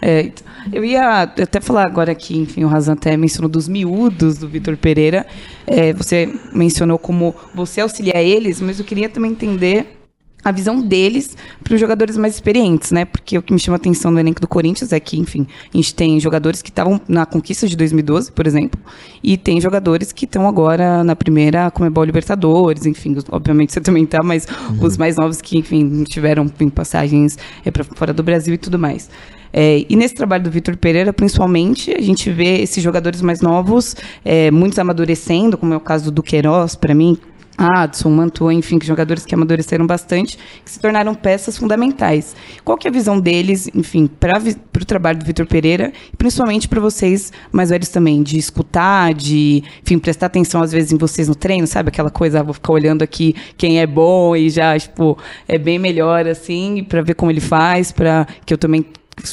É, eu ia até falar agora aqui, enfim, o Razan até mencionou dos miúdos do Vitor Pereira. É, você mencionou como você auxilia eles, mas eu queria também entender a visão deles para os jogadores mais experientes, né? Porque o que me chama a atenção no elenco do Corinthians é que, enfim, a gente tem jogadores que estavam na conquista de 2012, por exemplo, e tem jogadores que estão agora na primeira Comebol Libertadores, enfim, obviamente você também tá, mas os mais novos que, enfim, tiveram enfim, passagens é, para fora do Brasil e tudo mais. É, e nesse trabalho do Vitor Pereira, principalmente, a gente vê esses jogadores mais novos, é, muitos amadurecendo, como é o caso do Duqueiroz, para mim, Adson, Mantua, enfim, jogadores que amadureceram bastante, que se tornaram peças fundamentais. Qual que é a visão deles, enfim, para o trabalho do Vitor Pereira, principalmente para vocês mais velhos também, de escutar, de, enfim, prestar atenção às vezes em vocês no treino, sabe? Aquela coisa, ah, vou ficar olhando aqui quem é bom e já, tipo, é bem melhor, assim, para ver como ele faz, para que eu também,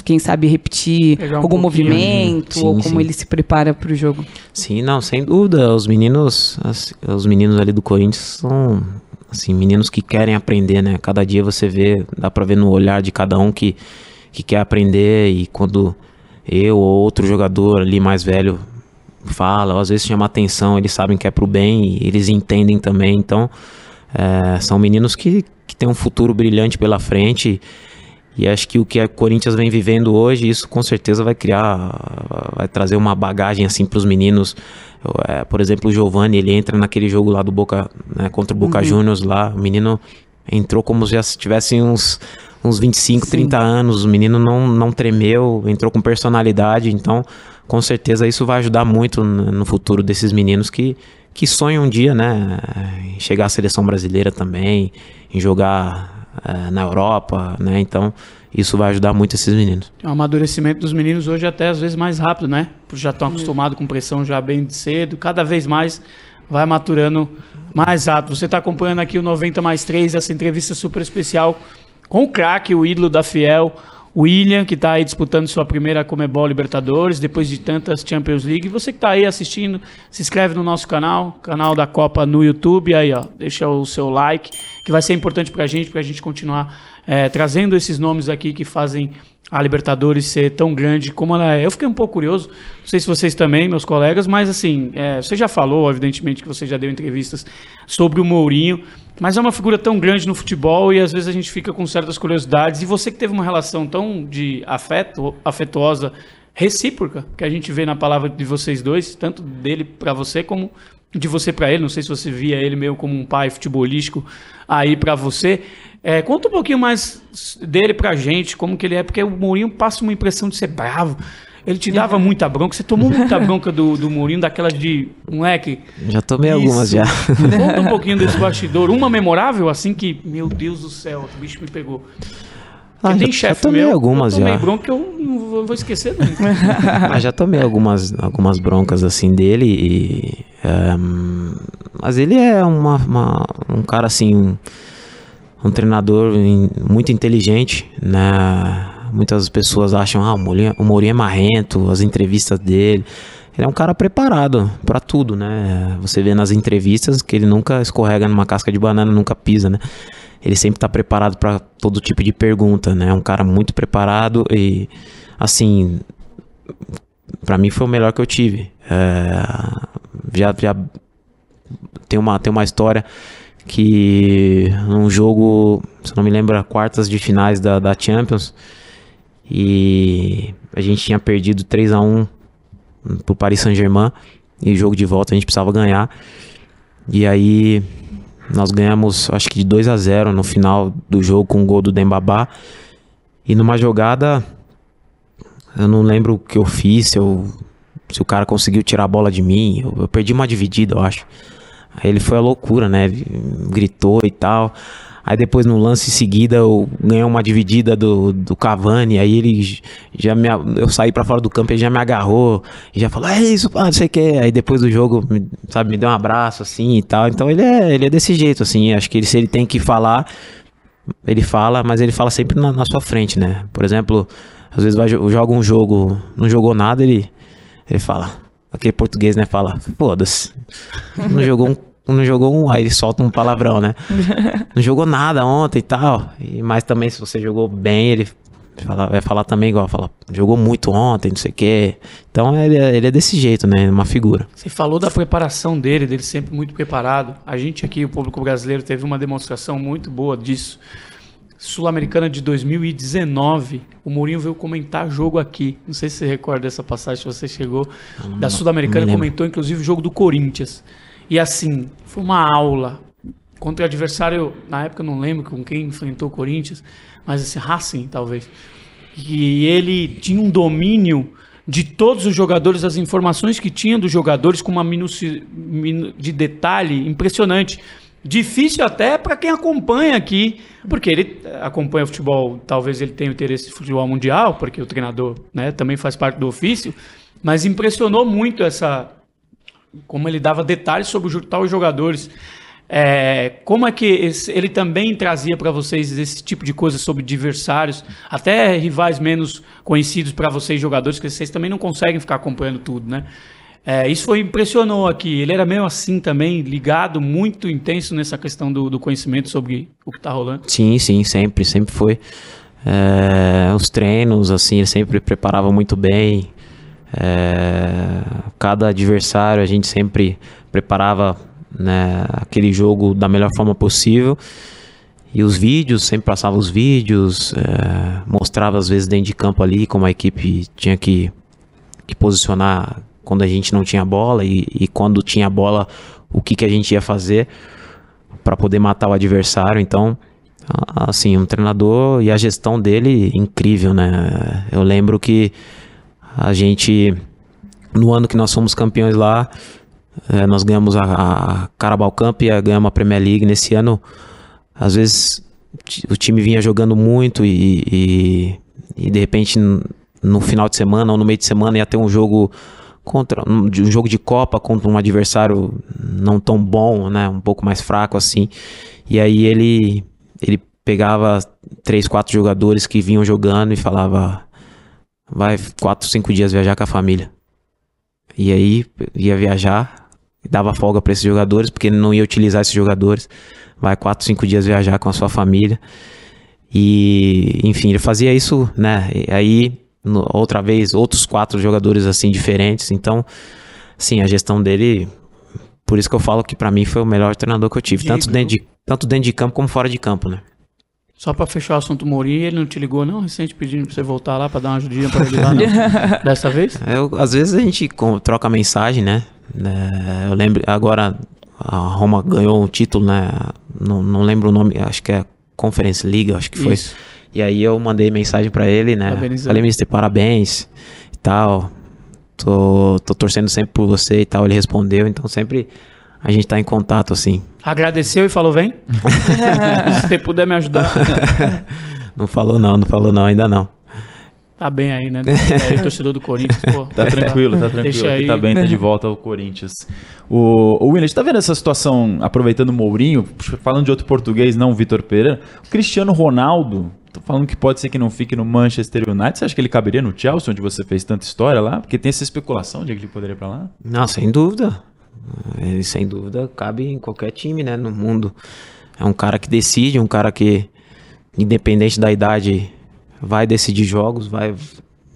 quem sabe, repetir Pegar um algum pouquinho. movimento, Sim, ou como sim. ele se prepara para o jogo. Sim, não, sem dúvida. Os meninos, as- os meninos ali do Corinthians são assim, meninos que querem aprender, né? Cada dia você vê, dá pra ver no olhar de cada um que, que quer aprender e quando eu ou outro jogador ali mais velho fala, ou às vezes chama atenção, eles sabem que é pro bem e eles entendem também. Então, é, são meninos que, que têm um futuro brilhante pela frente. E acho que o que a Corinthians vem vivendo hoje, isso com certeza vai criar, vai trazer uma bagagem assim para os meninos. É, por exemplo, o Giovani, ele entra naquele jogo lá do Boca, né, contra o Boca Juniors lá, o menino entrou como se já tivesse uns, uns 25, Sim. 30 anos, o menino não, não tremeu, entrou com personalidade, então com certeza isso vai ajudar muito no no futuro desses meninos que, que sonham um dia, né, em chegar à seleção brasileira também, em jogar eh, na Europa, né? Então isso vai ajudar muito esses meninos. O amadurecimento dos meninos hoje é até às vezes mais rápido, né? Porque já estão acostumados com pressão já bem cedo, cada vez mais vai maturando mais rápido. Você está acompanhando aqui o 90 mais 3, essa entrevista super especial com o craque, o ídolo da Fiel, William, que está aí disputando sua primeira Comebol Libertadores, depois de tantas Champions League. Você que está aí assistindo, se inscreve no nosso canal, canal da Copa no YouTube, aí ó, deixa o seu like, que vai ser importante para a gente, para a gente continuar eh, trazendo esses nomes aqui que fazem a Libertadores ser tão grande como ela é. Eu fiquei um pouco curioso, não sei se vocês também, meus colegas, mas assim, é, você já falou, evidentemente, que você já deu entrevistas sobre o Mourinho, mas é uma figura tão grande no futebol e às vezes a gente fica com certas curiosidades. E você que teve uma relação tão de afeto, afetuosa, recíproca, que a gente vê na palavra de vocês dois, tanto dele para você como de você para ele. Não sei se você via ele meio como um pai futebolístico aí para você. É, conta um pouquinho mais dele pra gente, como que ele é, porque o Mourinho passa uma impressão de ser bravo. Ele te dava muita bronca, você tomou muita bronca do, do Mourinho, daquela de moleque. Já tomei algumas Isso. já. Conta um pouquinho desse bastidor. Uma memorável, assim que, meu Deus do céu, o bicho me pegou. Ah, tem já- chefe tomei meu, algumas eu tomei já. bronca que eu não vou, esquecer nunca. Já tomei algumas, algumas broncas assim dele e. ehm, mas ele é uma, uma- um cara assim. Um, um treinador in- muito inteligente, né? Muitas pessoas acham, ah, o Mourinho, o Mourinho é marrento, as entrevistas dele. Ele é um cara preparado pra tudo, né? Você vê nas entrevistas que ele nunca escorrega numa casca de banana, nunca pisa, né? Ele sempre tá preparado para todo tipo de pergunta, né? É um cara muito preparado e, assim, para mim foi o melhor que eu tive. É, já, já tem uma, tem uma história que num jogo, se não me lembro, quartas de finais da, da Champions, e a gente tinha perdido 3 a 1 pro Paris Saint-Germain, e jogo de volta a gente precisava ganhar. E aí nós ganhamos, acho que de 2 a 0 no final do jogo com o gol do Dembabá. E numa jogada, eu não lembro o que eu fiz, se, eu, se o cara conseguiu tirar a bola de mim. Eu, eu perdi uma dividida, eu acho. Aí ele foi a loucura, né? Gritou e tal. Aí depois no lance em seguida eu ganhei uma dividida do, do Cavani, aí ele já me eu saí para fora do campo, ele já me agarrou, e já falou: "É isso, pá, não sei o que". Aí depois do jogo, sabe, me deu um abraço assim e tal. Então ele é, ele é desse jeito assim, acho que ele, se ele tem que falar, ele fala, mas ele fala sempre na, na sua frente, né? Por exemplo, às vezes vai joga um jogo, não jogou nada, ele ele fala: aquele português, né? Fala, foda-se. Não jogou um. Não jogou um, aí ele solta um palavrão, né? Não jogou nada ontem e tal. E, mas também, se você jogou bem, ele fala, vai falar também igual, fala, jogou muito ontem, não sei o quê. Então ele, é, ele é desse jeito, né? Uma figura. Você falou da preparação dele, dele sempre muito preparado. A gente aqui, o público brasileiro, teve uma demonstração muito boa disso. Sul-Americana de 2019, o Mourinho veio comentar jogo aqui. Não sei se você recorda dessa passagem, se você chegou. Não, da Sul-Americana comentou, inclusive, o jogo do Corinthians. E assim, foi uma aula. Contra o adversário, na época eu não lembro com quem enfrentou o Corinthians, mas assim, Racing, talvez. E ele tinha um domínio de todos os jogadores, as informações que tinha dos jogadores com uma minúcia de detalhe impressionante. Difícil até para quem acompanha aqui, porque ele acompanha o futebol, talvez ele tenha interesse no futebol mundial, porque o treinador né, também faz parte do ofício, mas impressionou muito essa. Como ele dava detalhes sobre os tais jogadores. É, como é que esse, ele também trazia para vocês esse tipo de coisa sobre adversários, até rivais menos conhecidos para vocês, jogadores, que vocês também não conseguem ficar acompanhando tudo, né? É, isso foi impressionou aqui. Ele era meio assim também, ligado, muito intenso nessa questão do, do conhecimento sobre o que está rolando. Sim, sim, sempre, sempre foi. É, os treinos, assim, ele sempre preparava muito bem. É, cada adversário a gente sempre preparava né, aquele jogo da melhor forma possível. E os vídeos, sempre passava os vídeos, é, mostrava às vezes dentro de campo ali como a equipe tinha que, que posicionar quando a gente não tinha bola e, e quando tinha bola o que, que a gente ia fazer para poder matar o adversário. Então, assim, um treinador e a gestão dele incrível, né? Eu lembro que a gente no ano que nós fomos campeões lá, é, nós ganhamos a, a Carabao Cup e ganhamos a Premier League. Nesse ano, às vezes o time vinha jogando muito e, e, e de repente no final de semana ou no meio de semana ia ter um jogo contra um jogo de Copa contra um adversário não tão bom, né, um pouco mais fraco assim. E aí ele ele pegava três, quatro jogadores que vinham jogando e falava vai quatro, cinco dias viajar com a família. E aí ia viajar, dava folga para esses jogadores porque ele não ia utilizar esses jogadores. Vai quatro, cinco dias viajar com a sua família. E enfim, ele fazia isso, né? E aí no, outra vez outros quatro jogadores assim diferentes. Então, sim, a gestão dele, por isso que eu falo que para mim foi o melhor treinador que eu tive, tanto dentro, de, tanto dentro de campo como fora de campo, né? Só para fechar o assunto Mourinho, ele não te ligou não, recente pedindo para você voltar lá para dar uma ajudinha para ele lá, não? dessa vez? Eu, às vezes a gente troca mensagem, né? É, eu lembro agora a Roma ganhou um título, né? Não, não lembro o nome, acho que é Conference League, acho que foi. Isso. E aí eu mandei mensagem para ele, né? Falei, mister, parabéns e tal. Tô, tô torcendo sempre por você e tal. Ele respondeu, então sempre a gente tá em contato, assim. Agradeceu e falou, vem? Se você puder me ajudar. não falou não, não falou não, ainda não. Tá bem aí, né? É, torcedor do Corinthians, pô. Tá tranquilo, tá tranquilo. Deixa aí. Tá bem, tá de volta ao Corinthians. O, o William, tá vendo essa situação, aproveitando o Mourinho, falando de outro português, não o Vitor Pereira, o Cristiano Ronaldo Tô falando que pode ser que não fique no Manchester United. Você acha que ele caberia no Chelsea, onde você fez tanta história lá? Porque tem essa especulação de que ele poderia ir pra lá. Não, sem dúvida. Ele, sem dúvida, cabe em qualquer time, né, no mundo. É um cara que decide, um cara que, independente da idade, vai decidir jogos, vai,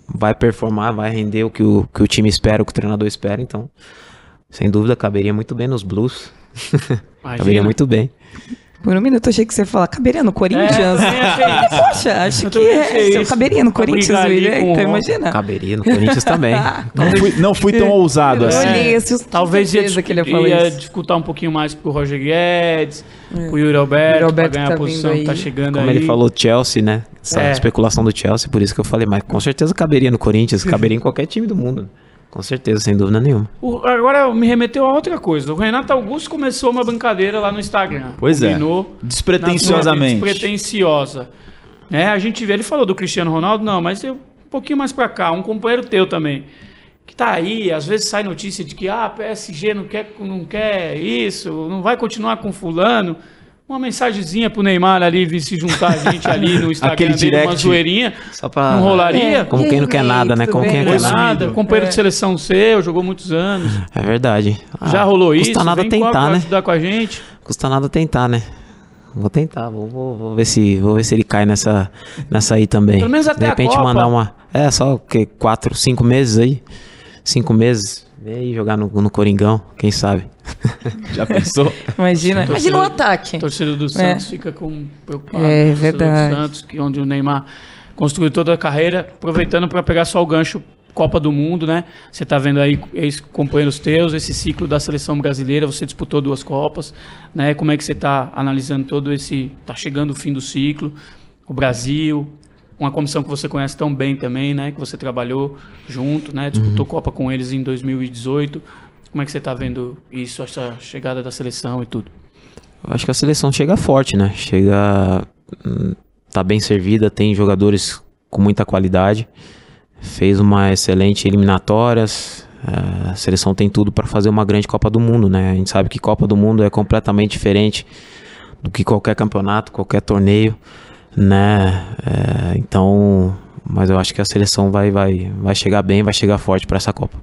vai performar, vai render o que o, que o time espera, o que o treinador espera. Então, sem dúvida, caberia muito bem nos Blues. caberia muito bem. Por um minuto eu achei que você ia falar, caberia no Corinthians? É, Poxa, acho Eu que achei é, isso. caberia no Corinthians, William. Então imagina. Caberia no Corinthians também. Não fui, não fui tão ousado Eu assim. olhei eu Talvez ia, certeza que ele ia ia isso. dificultar um pouquinho mais pro Roger Guedes, pro Yuri Alberto, Yuri Alberto pra ganhar tá a posição que tá aí. chegando Como aí. ele falou, Chelsea, né? Essa É. especulação do Chelsea, por isso que eu falei, mas com certeza caberia no Corinthians, caberia em qualquer time do mundo. Com certeza, sem dúvida nenhuma. O- agora me remeteu a outra coisa. O Renato Augusto começou uma brincadeira lá no Instagram. Pois é. Despretensiosamente. Despretensiosa. É, a gente vê, ele falou do Cristiano Ronaldo, não, mas eu, um pouquinho mais pra cá, um companheiro teu também. Que tá aí, às vezes sai notícia de que ah, PSG não quer, não quer isso, não vai continuar com fulano. Uma mensagenzinha pro Neymar ali vir se juntar a gente ali no Instagram Aquele dele, uma direct. zoeirinha. Só pra. Não rolaria? É. Como quem não quer nada, né? Como quem não quer nada. nada, companheiro É. de seleção seu, jogou muitos anos. É verdade. Já Ah, rolou isso? Custa nada Vem tentar, né? ajudar com a gente. Custa nada tentar, né? Vou tentar, vou, vou, vou ver se vou ver se ele cai nessa, nessa aí também. Pelo menos até De a repente Copa. mandar uma. É, só o quê? Quatro, cinco meses aí. Cinco meses. Vem aí jogar no, no Coringão, quem sabe? Já pensou? Imagina, imagina o Torcedor- ataque. A torcida do Santos fica com preocupado. É a torcida verdade. Do Santos, que onde o Neymar construiu toda a carreira, aproveitando para pegar só o gancho Copa do Mundo, né? Você tá vendo aí ex-companheiros teus, esse ciclo da seleção brasileira, você disputou duas Copas, né? Como é que você tá analisando todo esse tá chegando o fim do ciclo, o Brasil, uma comissão que você conhece tão bem também, né? Que você trabalhou junto, né? Disputou Copa com eles em 2018. Como é que você tá vendo isso, essa chegada da seleção e tudo? Eu acho que a seleção chega forte, né? Chega. hum, Tá bem servida, tem jogadores com muita qualidade. Fez uma excelente eliminatórias. eh, A seleção tem tudo para fazer uma grande Copa do Mundo, né? A gente sabe que Copa do Mundo é completamente diferente do que qualquer campeonato, qualquer torneio, né? Eh, então, mas eu acho que a seleção vai, vai, vai chegar bem, vai chegar forte para essa Copa.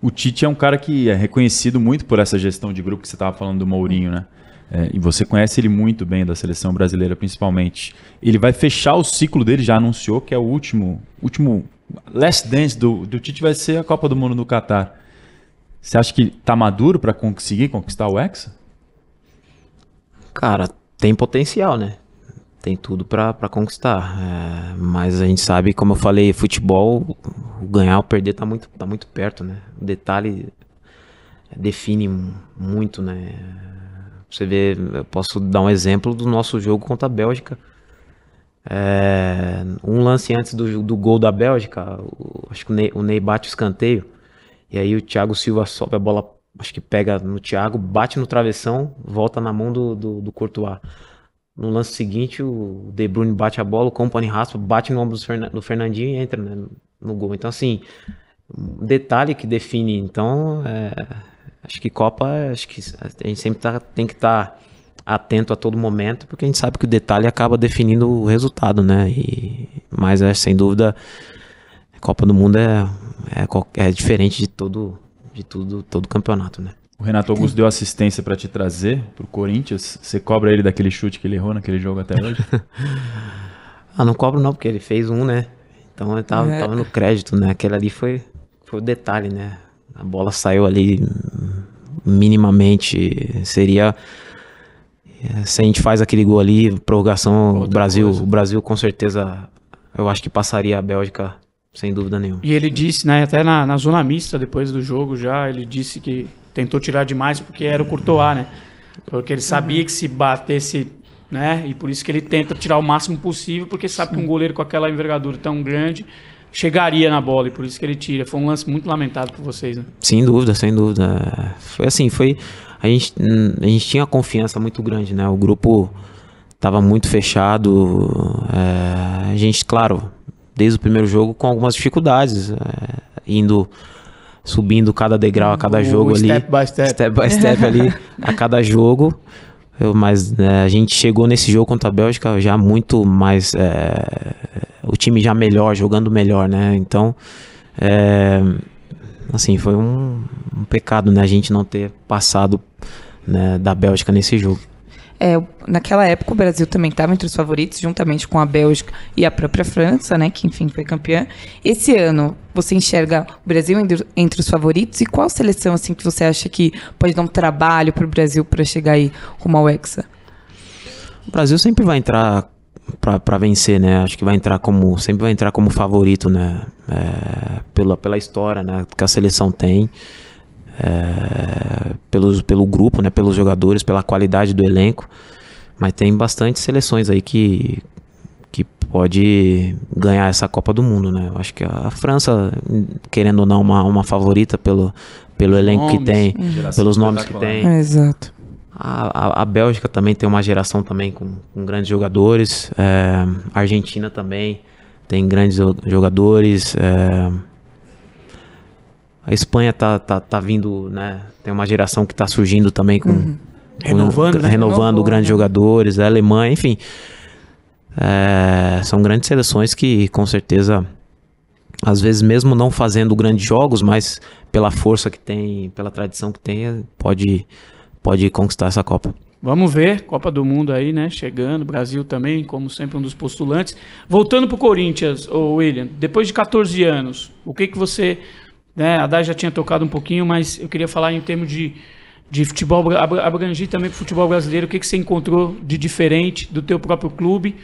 O Tite é um cara que é reconhecido muito por essa gestão de grupo que você estava falando do Mourinho, né? É, e você conhece ele muito bem da seleção brasileira, principalmente. Ele vai fechar o ciclo dele, já anunciou que é o último, último last dance do, do Tite vai ser a Copa do Mundo no Catar. Você acha que tá maduro para conseguir conquistar o Hexa? Cara, tem potencial, né? Tem tudo pra conquistar. É, mas a gente sabe, como eu falei, futebol, ganhar ou perder tá muito, tá muito perto, né? O detalhe define mu- muito, né? Você vê, eu posso dar um exemplo do nosso jogo contra a Bélgica. É, um lance antes do, do gol da Bélgica, o- acho que o Ney, o Ney bate o escanteio. E aí o Thiago Silva sobe a bola, acho que pega no Thiago, bate no travessão, volta na mão do, do, do Courtois. No lance seguinte, o De Bruyne bate a bola, o Company raspa, bate no ombro do, Fernan- do Fernandinho e entra né, no gol. Então, assim, um detalhe que define. Então, é, acho que Copa, acho que a gente sempre tá- tem que estar atento a todo momento, porque a gente sabe que o detalhe acaba definindo o resultado, né? E, mas, é, sem dúvida, Copa do Mundo é, é, é diferente de todo, de tudo, todo campeonato, né? O Renato Augusto deu assistência para te trazer pro Corinthians. Você cobra ele daquele chute que ele errou naquele jogo até hoje? Ah, não cobro não, porque ele fez um, né? Então ele tava, É. tava no crédito, né? Aquele ali foi, foi o detalhe, né? A bola saiu ali minimamente. Seria. eh, Se a gente faz aquele gol ali, prorrogação, o Brasil, o Brasil com certeza, eu acho que passaria a Bélgica, sem dúvida nenhuma. E ele disse, né, até na, na zona mista depois do jogo já, ele disse que tentou tirar demais porque era o Courtois, né? Porque ele sabia que se batesse, né, e por isso que ele tenta tirar o máximo possível, porque sabe que um goleiro com aquela envergadura tão grande chegaria na bola, e por isso que ele tira. Foi um lance muito lamentável por vocês, né? Sem dúvida, sem dúvida. Foi assim, foi. A gente, a gente tinha confiança muito grande, né? O grupo tava muito fechado. é, a gente, claro, desde o primeiro jogo com algumas dificuldades, é, indo subindo cada degrau a cada O jogo ali, step by step. step by step ali a cada jogo. Eu, mas né, a gente chegou nesse jogo contra a Bélgica já muito mais é, o time já melhor, jogando melhor, né? Então, é, assim, foi um, um pecado, né? A gente não ter passado né, da Bélgica nesse jogo. É, naquela época o Brasil também estava entre os favoritos, juntamente com a Bélgica e a própria França, né, que enfim foi campeã. Esse ano, você enxerga o Brasil entre, os favoritos e qual seleção assim que você acha que pode dar um trabalho para o Brasil para chegar aí rumo ao Hexa? O Brasil sempre vai entrar para vencer, né? Acho que vai entrar como sempre vai entrar como favorito, né? É, pela, pela história, né? Que a seleção tem, é, pelos, pelo grupo, né? Pelos jogadores, pela qualidade do elenco, mas tem bastante seleções aí que que pode ganhar essa Copa do Mundo, né? Eu acho que a França, querendo ou não, uma, uma favorita pelo pelo elenco Nomes, que tem, pelos nomes que tem. É, exato. A, a, a Bélgica também tem uma geração também com, com grandes jogadores. É, a Argentina também tem grandes jo- jogadores. é, a Espanha tá, tá, tá vindo, né? Tem uma geração que tá surgindo também com, com- Renovando, né? renovando Renovou, grandes né? jogadores. A Alemanha, enfim. É, são grandes seleções que com certeza às vezes mesmo não fazendo grandes jogos, mas pela força que tem, pela tradição que tem, pode pode conquistar essa Copa. Vamos ver, Copa do Mundo aí, né? Chegando, Brasil também, como sempre, um dos postulantes. Voltando pro Corinthians, William, depois de 14 anos, o que que você. Né, a Dai já tinha tocado um pouquinho, mas eu queria falar em termos de, de futebol, bra- abra- abrangir também pro futebol brasileiro, o que que você encontrou de diferente do teu próprio clube?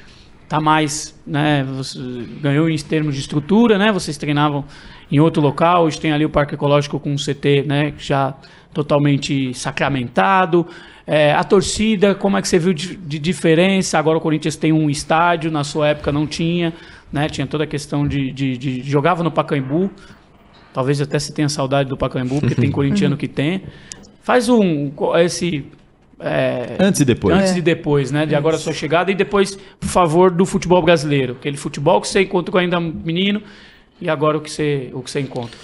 Tá mais, né? Você ganhou em termos de estrutura, né? Vocês treinavam em outro local, hoje tem ali o Parque Ecológico com um CT, né? Já totalmente sacramentado. É, a torcida, como é que você viu de, de diferença? Agora o Corinthians tem um estádio, na sua época não tinha, né? Tinha toda a questão de, de, de- jogava no Pacaembu. Talvez até se tenha saudade do Pacaembu, porque tem corintiano que tem. Faz um esse é, Antes e depois. Antes e depois, né? De agora a sua chegada e depois, por favor, do futebol brasileiro. Aquele futebol que você encontrou ainda menino e agora o que você, o que você encontra.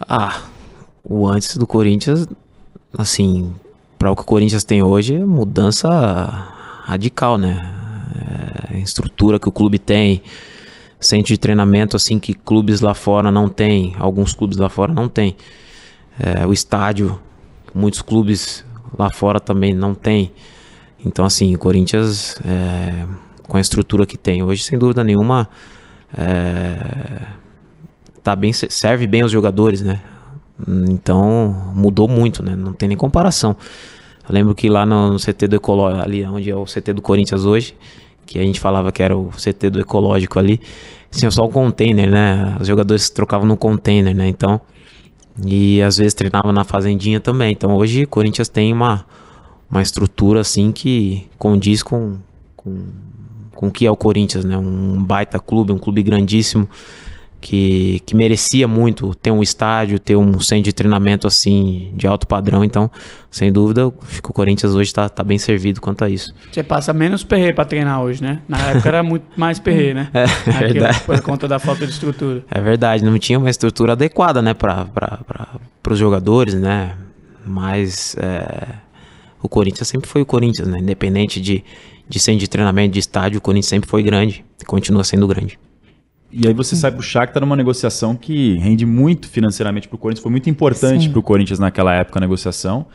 Ah, o antes do Corinthians, assim, para o que o Corinthians tem hoje, é mudança radical, né? É, a estrutura que o clube tem, centro de treinamento, assim, que clubes lá fora não tem, alguns clubes lá fora não tem. É, o estádio, muitos clubes lá fora também não tem. Então, assim, o Corinthians, é, com a estrutura que tem hoje, sem dúvida nenhuma, é, tá bem, serve bem aos jogadores, né? Então mudou muito, né? Não tem nem comparação. Eu lembro que lá no CT do Ecológico, ali onde é o CT do Corinthians hoje, que a gente falava que era o CT do Ecológico ali, tinha só um container, né? Os jogadores trocavam no container, né? Então, e às vezes treinavam na fazendinha também. Então hoje o Corinthians tem uma, uma estrutura assim que condiz com, com, com o que é o Corinthians, né? Um baita clube, um clube grandíssimo que, que merecia muito ter um estádio, ter um centro de treinamento assim de alto padrão. Então, sem dúvida, acho que o Corinthians hoje está tá bem servido quanto a isso. Você passa menos perreio pra treinar hoje, né? Na época era muito mais perreio, né? É, Aquilo, verdade. Por conta da falta de estrutura. É verdade, não tinha uma estrutura adequada, né, para os jogadores, né? Mas é, o Corinthians sempre foi o Corinthians, né? Independente de, de centro de treinamento, de estádio, o Corinthians sempre foi grande e continua sendo grande. E aí você sai pro Shakhtar numa negociação que rende muito financeiramente pro Corinthians, foi muito importante Sim. pro Corinthians naquela época a negociação.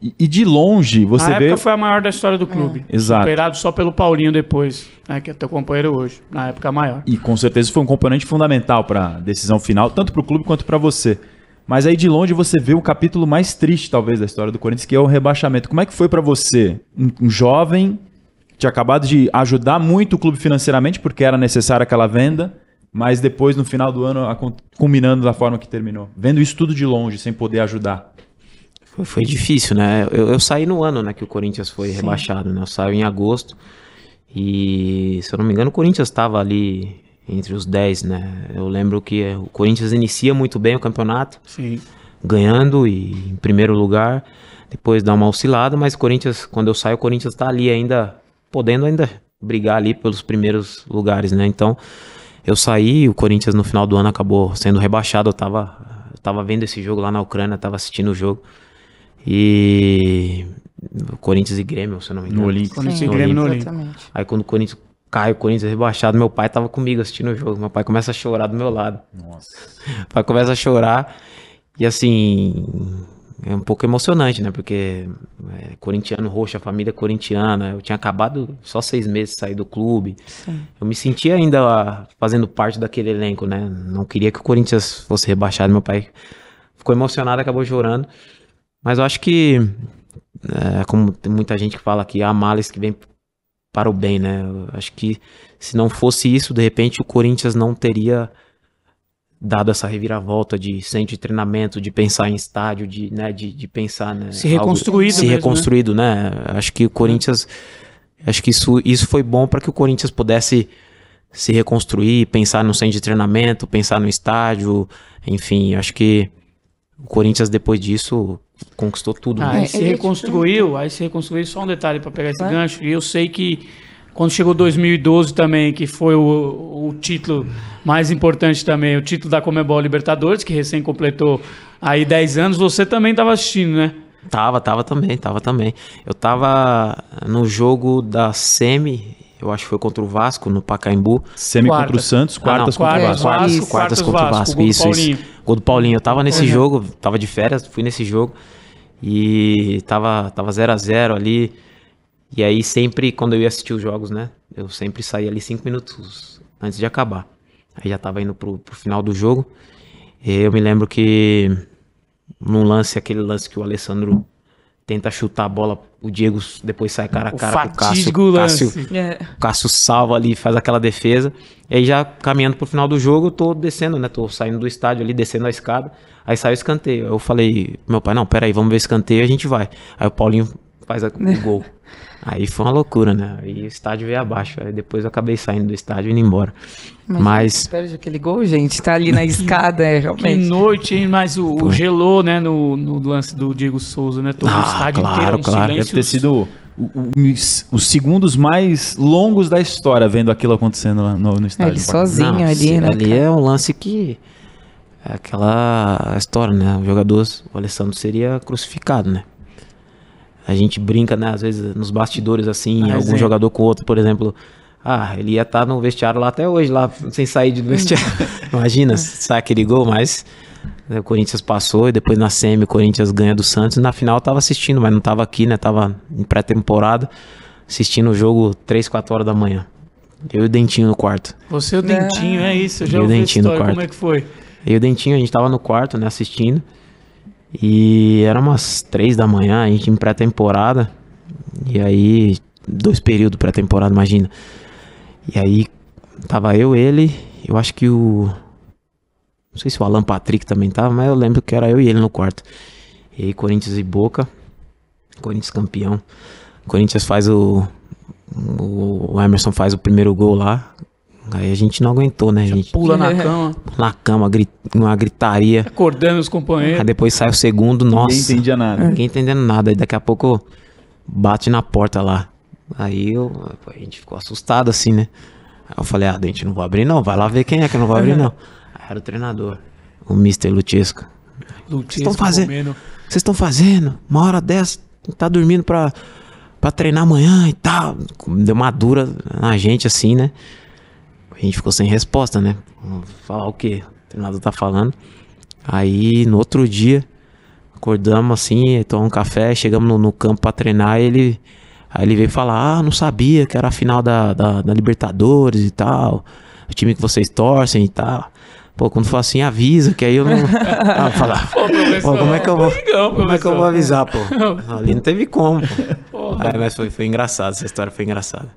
E, e de longe você Na vê época foi a maior da história do clube. Exato. Superado só pelo Paulinho depois, né? Que é teu companheiro hoje. Na época maior. e com certeza foi um componente fundamental para a decisão final, tanto pro clube quanto para você. Mas aí de longe você vê o capítulo mais triste talvez da história do Corinthians, que é o rebaixamento. Como é que foi para você, um, um jovem tinha acabado de ajudar muito o clube financeiramente porque era necessária aquela venda, mas depois no final do ano culminando da forma que terminou, vendo isso tudo de longe sem poder ajudar. Foi, foi difícil, né? Eu, eu saí no ano né, que o Corinthians foi rebaixado, né? Eu saí em agosto. E, se eu não me engano, o Corinthians estava ali entre os 10, né? Eu lembro que o Corinthians inicia muito bem o campeonato, Sim. ganhando e em primeiro lugar. Depois dá uma oscilada, mas o Corinthians, quando eu saio, o Corinthians tá ali ainda, podendo ainda brigar ali pelos primeiros lugares, né? Então, eu saí, o Corinthians no final do ano acabou sendo rebaixado. Eu tava, eu tava vendo esse jogo lá na Ucrânia, tava assistindo o jogo. E Corinthians e Grêmio, se eu não me engano. No Olímpico. Corinthians Sim, e Grêmio no Olímpico. Exatamente. Aí quando o Corinthians cai, o Corinthians é rebaixado, meu pai tava comigo assistindo o jogo. Meu pai começa a chorar do meu lado. Nossa. O pai começa a chorar. E assim, é um pouco emocionante, né? Porque é, corintiano roxo, a família corintiana. Eu tinha acabado só seis meses de sair do clube. Sim. Eu me sentia ainda fazendo parte daquele elenco, né? Não queria que o Corinthians fosse rebaixado. Meu pai ficou emocionado, acabou chorando. Mas eu acho que, é, como tem muita gente que fala que há males que vem para o bem, né? Eu acho que se não fosse isso, de repente o Corinthians não teria dado essa reviravolta de centro de treinamento, de pensar em estádio, de, né, de, de pensar, né, se reconstruído, se mesmo, reconstruído, né? né? Acho que o Corinthians, acho que isso, isso foi bom para que o Corinthians pudesse se reconstruir, pensar no centro de treinamento, pensar no estádio, enfim, acho que o Corinthians depois disso conquistou tudo. Ah, né? aí se reconstruiu, aí se reconstruiu só um detalhe para pegar esse é? gancho, e eu sei que quando chegou 2012 também, que foi o, o título mais importante também, o título da Comebol Libertadores, que recém completou aí 10 anos, você também estava assistindo, né? Tava, tava também, tava também. Eu tava no jogo da Semi, eu acho que foi contra o Vasco, no Pacaembu. Semi contra o Santos, quartas ah, contra o Vasco. Quartas, quartas, quartas contra o Vasco, isso, isso. Gol do Paulinho. Eu tava nesse uhum. jogo, tava de férias, fui nesse jogo. E tava 0 tava zero a 0 ali. E aí sempre, quando eu ia assistir os jogos, né? Eu sempre saía ali cinco minutos antes de acabar. Aí já tava indo pro, pro final do jogo. E eu me lembro que num lance, aquele lance que o Alessandro tenta chutar a bola, o Diego depois sai cara a cara com o Cássio. Cássio, é. Cássio salva ali, faz aquela defesa. E aí já caminhando pro final do jogo, eu tô descendo, né? Tô saindo do estádio ali, descendo a escada. Aí sai o escanteio. Eu falei, meu pai, não, pera aí, vamos ver o escanteio e a gente vai. Aí o Paulinho faz o gol. Aí foi uma loucura, né? Aí o estádio veio abaixo. Aí depois eu acabei saindo do estádio e indo embora. Mas. Mas... Perde aquele gol, gente. Tá ali na escada, é, realmente. Que noite, hein? Mas o, o gelou, né? No, no, lance do Diego Souza, né? Todo ah, o estádio claro, inteiro, um claro. Deve ter sido os segundos mais longos da história vendo aquilo acontecendo lá no, no estádio. Ele sozinho Não, ali, né? Ali é um lance que. É aquela história, né? O jogador, o Alessandro seria crucificado, né? A gente brinca, né, às vezes nos bastidores assim, Mas algum é. jogador com outro, por exemplo. Ah, ele ia estar tá no vestiário lá até hoje, lá sem sair do vestiário. Imagina, sai aquele gol, mas né, o Corinthians passou e depois na semi o Corinthians ganha do Santos. Na final eu tava assistindo, mas não tava aqui, né? Tava em pré-temporada, assistindo o jogo 3, 4 horas da manhã. Eu e o Dentinho no quarto. Você e o Dentinho, é isso. Eu já eu ouvi o Dentinho no quarto. Como é que foi? Eu e o Dentinho, a gente tava no quarto, né, assistindo. E era umas três da manhã, a gente em pré-temporada. E aí, dois períodos pré-temporada, imagina. E aí, tava eu, ele, eu acho que o. Não sei se o Alan Patrick também tava, mas eu lembro que era eu e ele no quarto. E aí, Corinthians e Boca. Corinthians campeão. Corinthians faz o. O Emerson faz o primeiro gol lá. Aí a gente não aguentou, né, gente? Pula na cama. Na cama, grit, uma gritaria. Acordando os companheiros. Aí depois sai o segundo, nossa. Ninguém entendia nada. Ninguém entendendo nada. Aí daqui a pouco bate na porta lá. Aí eu, a gente ficou assustado assim, né? Aí eu falei, ah, gente não vou abrir não. Vai lá ver quem é que eu não vou abrir não. Aí era o treinador, o Mr. Luchesco. Vocês estão fazendo? Vocês estão fazendo? Uma hora dessa, tá dormindo pra, pra treinar amanhã e tal. Deu uma dura na gente assim, né? A gente ficou sem resposta, né? Falar o quê? O treinador tá falando. Aí no outro dia, acordamos assim, tomamos um café, chegamos no, no campo para treinar, ele. Aí ele veio falar, ah, não sabia que era a final da, da, da Libertadores e tal. O time que vocês torcem e tal. Pô, quando for assim, avisa, que aí eu não. ah, falar. Pô, pô, como é que eu vou. como é que eu vou avisar, pô? Ali não teve como, pô. Aí, mas foi, foi engraçado, essa história foi engraçada.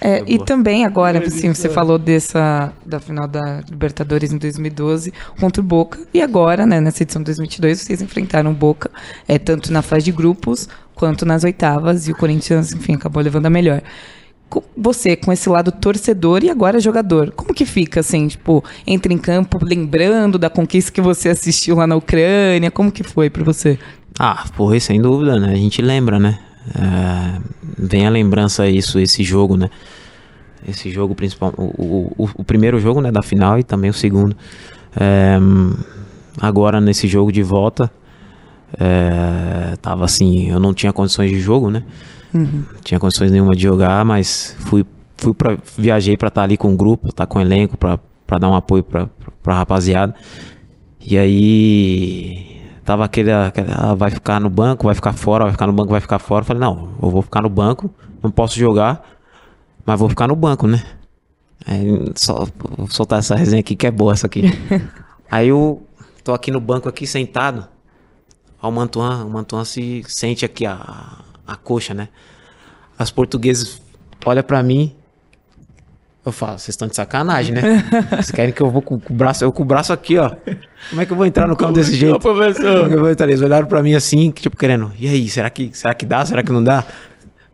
É, e também agora, assim, você falou dessa da final da Libertadores em 2012 contra o Boca e agora, né, nessa edição de 2022, vocês enfrentaram o Boca, é tanto na fase de grupos quanto nas oitavas e o Corinthians, enfim, acabou levando a melhor. Você, com esse lado torcedor e agora jogador, como que fica, assim, tipo, entra em campo lembrando da conquista que você assistiu lá na Ucrânia, como que foi para você? Ah, foi, sem dúvida, né? A gente lembra, né? É, vem a lembrança isso, esse jogo, né? Esse jogo principal, o, o, o, primeiro jogo, né, da final e também o segundo. É, agora nesse jogo de volta, é, tava assim, eu não tinha condições de jogo, né? Uhum. Tinha condições nenhuma de jogar, mas fui, fui para viajei para estar tá ali com o grupo, estar tá com o elenco, para dar um apoio para a rapaziada. E aí tava aquele, aquele ah, vai ficar no banco, vai ficar fora, vai ficar no banco, vai ficar fora. Eu falei, não, eu vou ficar no banco, não posso jogar, mas vou ficar no banco, né? Aí, só vou soltar essa resenha aqui que é boa essa aqui. Aí eu tô aqui no banco aqui sentado. Ó, o Mantuan, o Mantuan se sente aqui a, a coxa, né? As portugueses olham pra mim. Eu falo, vocês estão de sacanagem, né? Vocês querem que eu vou com, com o braço, eu com o braço aqui, ó. Como é que eu vou entrar no campo desse jeito? Professor. É eu vou entrar? Eles olharam pra mim assim, tipo, querendo, e aí, será que, será que dá? Será que não dá?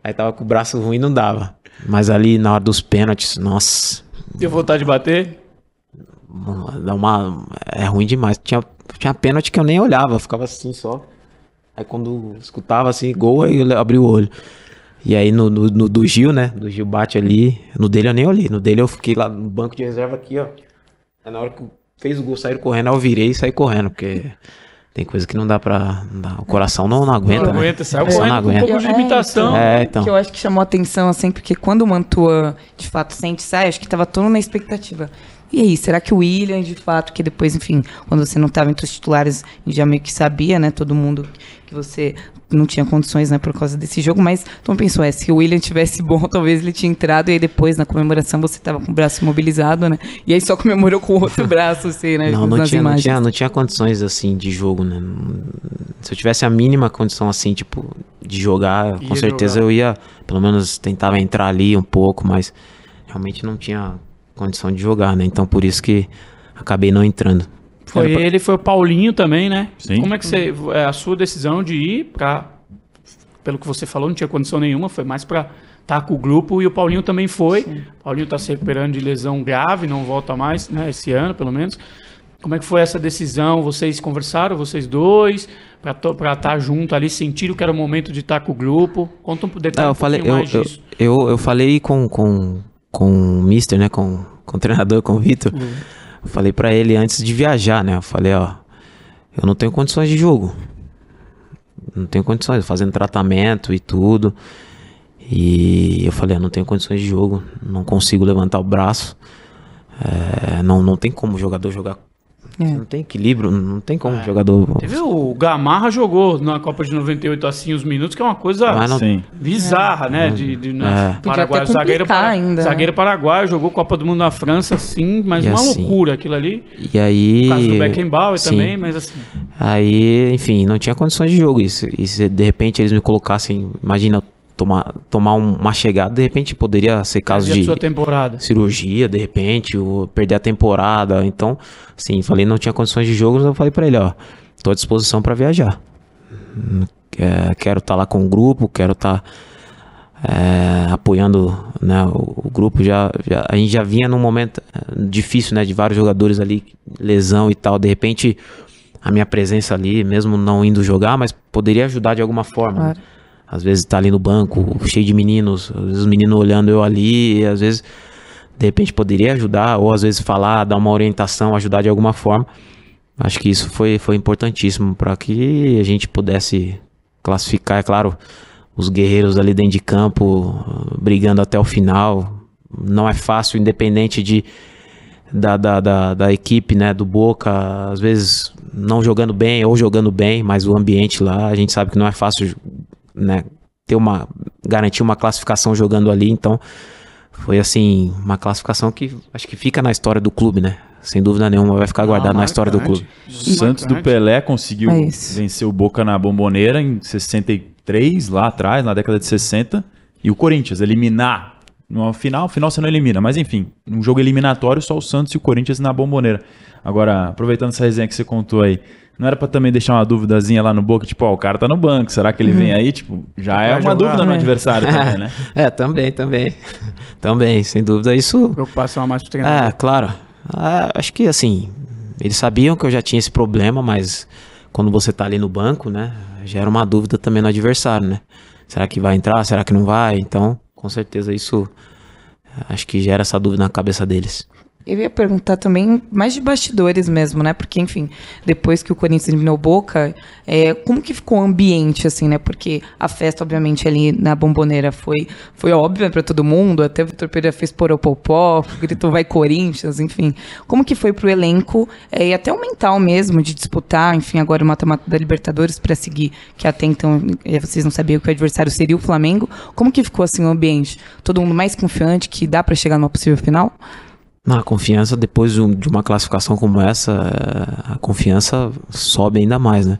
Aí tava com o braço ruim, não dava. Mas ali na hora dos pênaltis, nossa, Deu vontade de bater? dá uma. É ruim demais. Tinha, tinha pênalti que eu nem olhava, eu ficava assim só. Aí quando escutava assim, gol, aí eu abri o olho. E aí no, no, no do Gil, né? Do Gil bate ali. No dele eu nem olhei. No dele eu fiquei lá no banco de reserva aqui, ó. Aí na hora que fez o gol, saíram correndo, aí eu virei e saí correndo, porque tem coisa que não dá pra. não dá- o coração não, não aguenta. Não né? aguenta, saiu correndo não com um aguenta. pouco de É, limitação. É, então. Que eu acho que chamou atenção, assim, porque quando o Mantua, de fato, sente e sai, acho que tava todo na expectativa. E aí, será que o William, de fato, que depois, enfim, quando você não tava entre os titulares, a gente já meio que sabia, né, todo mundo que você não tinha condições, né, por causa desse jogo, mas então pensou, é, se o William tivesse bom, talvez ele tinha entrado, e aí depois, na comemoração, você tava com o braço imobilizado, né, e aí só comemorou com o outro braço, assim, né, Não, não tinha, não, tinha, não tinha condições assim de jogo, né? Se eu tivesse a mínima condição assim, tipo, de jogar, Ia com certeza jogar. eu ia, pelo menos tentava entrar ali um pouco, mas realmente não tinha condição de jogar, né? Então por isso que acabei não entrando. Foi pra- ele, foi o Paulinho também, né? Sim. Como é que você. É a sua decisão de ir pra. Pelo que você falou, não tinha condição nenhuma, foi mais pra estar com o grupo e o Paulinho também foi. O Paulinho tá se recuperando de lesão grave, não volta mais, né? Esse ano, pelo menos. Como é que foi essa decisão? Vocês conversaram, vocês dois, pra estar junto ali, sentiram que era o momento de estar com o grupo? Conta um detalhe Não, eu um falei, eu, mais eu, disso. eu, eu falei com, com, com o Mister, né? Com, com o treinador, com o Vitor. Eu falei pra ele antes de viajar, né? Eu falei, ó, eu não tenho condições de jogo. Não tenho condições, fazendo tratamento e tudo. E eu falei, eu não tenho condições de jogo, não consigo levantar o braço. É, não, não tem como o jogador jogar. É. Não tem equilíbrio, não tem como o jogador. Teve o Gamarra jogou na Copa de 98 assim os minutos, que é uma coisa não- bizarra, né? De, de, né? É. Podia Paraguai, até zagueiro, para- ainda, né? zagueiro paraguaio jogou Copa do Mundo na França, sim, mas E uma assim- loucura aquilo ali. E aí. O caso do Beckenbauer Sim. também, mas assim. Aí, enfim, não tinha condições de jogo. E se, e se de repente eles me colocassem, imagina, tomar, tomar um- uma chegada, de repente poderia ser caso de sua temporada. cirurgia, de repente, ou perder a temporada. Então, assim, falei, não tinha condições de jogo, eu falei pra ele, ó, tô à disposição pra viajar. É, quero estar lá com o grupo, quero estar é, apoiando né, o, o grupo. Já, já- a gente já vinha num momento é, difícil, né, de vários jogadores ali, lesão e tal. De repente, a minha presença ali, mesmo não indo jogar, mas poderia ajudar de alguma forma. né? Às vezes tá ali no banco, cheio de meninos, às vezes os meninos olhando eu ali, às vezes de repente poderia ajudar, ou às vezes falar, dar uma orientação, ajudar de alguma forma. Acho que isso foi, foi importantíssimo para que a gente pudesse classificar, é claro, os guerreiros ali dentro de campo, brigando até o final. Não é fácil, independente de, da, da, da, da equipe, né, do Boca, às vezes não jogando bem ou jogando bem, mas o ambiente lá, a gente sabe que não é fácil, né, ter uma, garantir uma classificação jogando ali, então foi assim, uma classificação que acho que fica na história do clube, né, sem dúvida nenhuma vai ficar guardado na história do clube. O Santos do. Pelé conseguiu É vencer o Boca na Bomboneira em 63, lá atrás, na década de 60. E o Corinthians eliminar. No final, final você não elimina, mas enfim, um jogo eliminatório só o Santos e o Corinthians na Bomboneira. Agora, aproveitando essa resenha que você contou aí, não era pra também deixar uma duvidazinha lá no Boca, tipo, ó, o cara tá no banco, será que ele vem aí? Tipo, já é Vai uma jogar, dúvida no né? adversário também, né? É, também, também. também, sem dúvida isso Preocupação a mais pro treinador. É, claro. Ah, acho que assim, eles sabiam que eu já tinha esse problema, mas quando você tá ali no banco, né, gera uma dúvida também no adversário, né? Será que vai entrar? Será que não vai? Então, com certeza isso acho que gera essa dúvida na cabeça deles. Eu ia perguntar também mais de bastidores mesmo, né? Porque, enfim, depois que o Corinthians eliminou Boca, é, como que ficou o ambiente, assim, né? Porque a festa, obviamente, ali na bomboneira foi, foi óbvia para todo mundo, até o Vitor Pereira fez poropopó, gritou vai Corinthians, enfim. Como que foi pro elenco é, e até o mental mesmo de disputar, enfim, agora o mata-mata da Libertadores para seguir, que até então é, vocês não sabiam que o adversário seria o Flamengo. Como que ficou, assim, o ambiente? Todo mundo mais confiante que dá para chegar numa possível final? Na confiança, depois de uma classificação como essa, a confiança sobe ainda mais, né?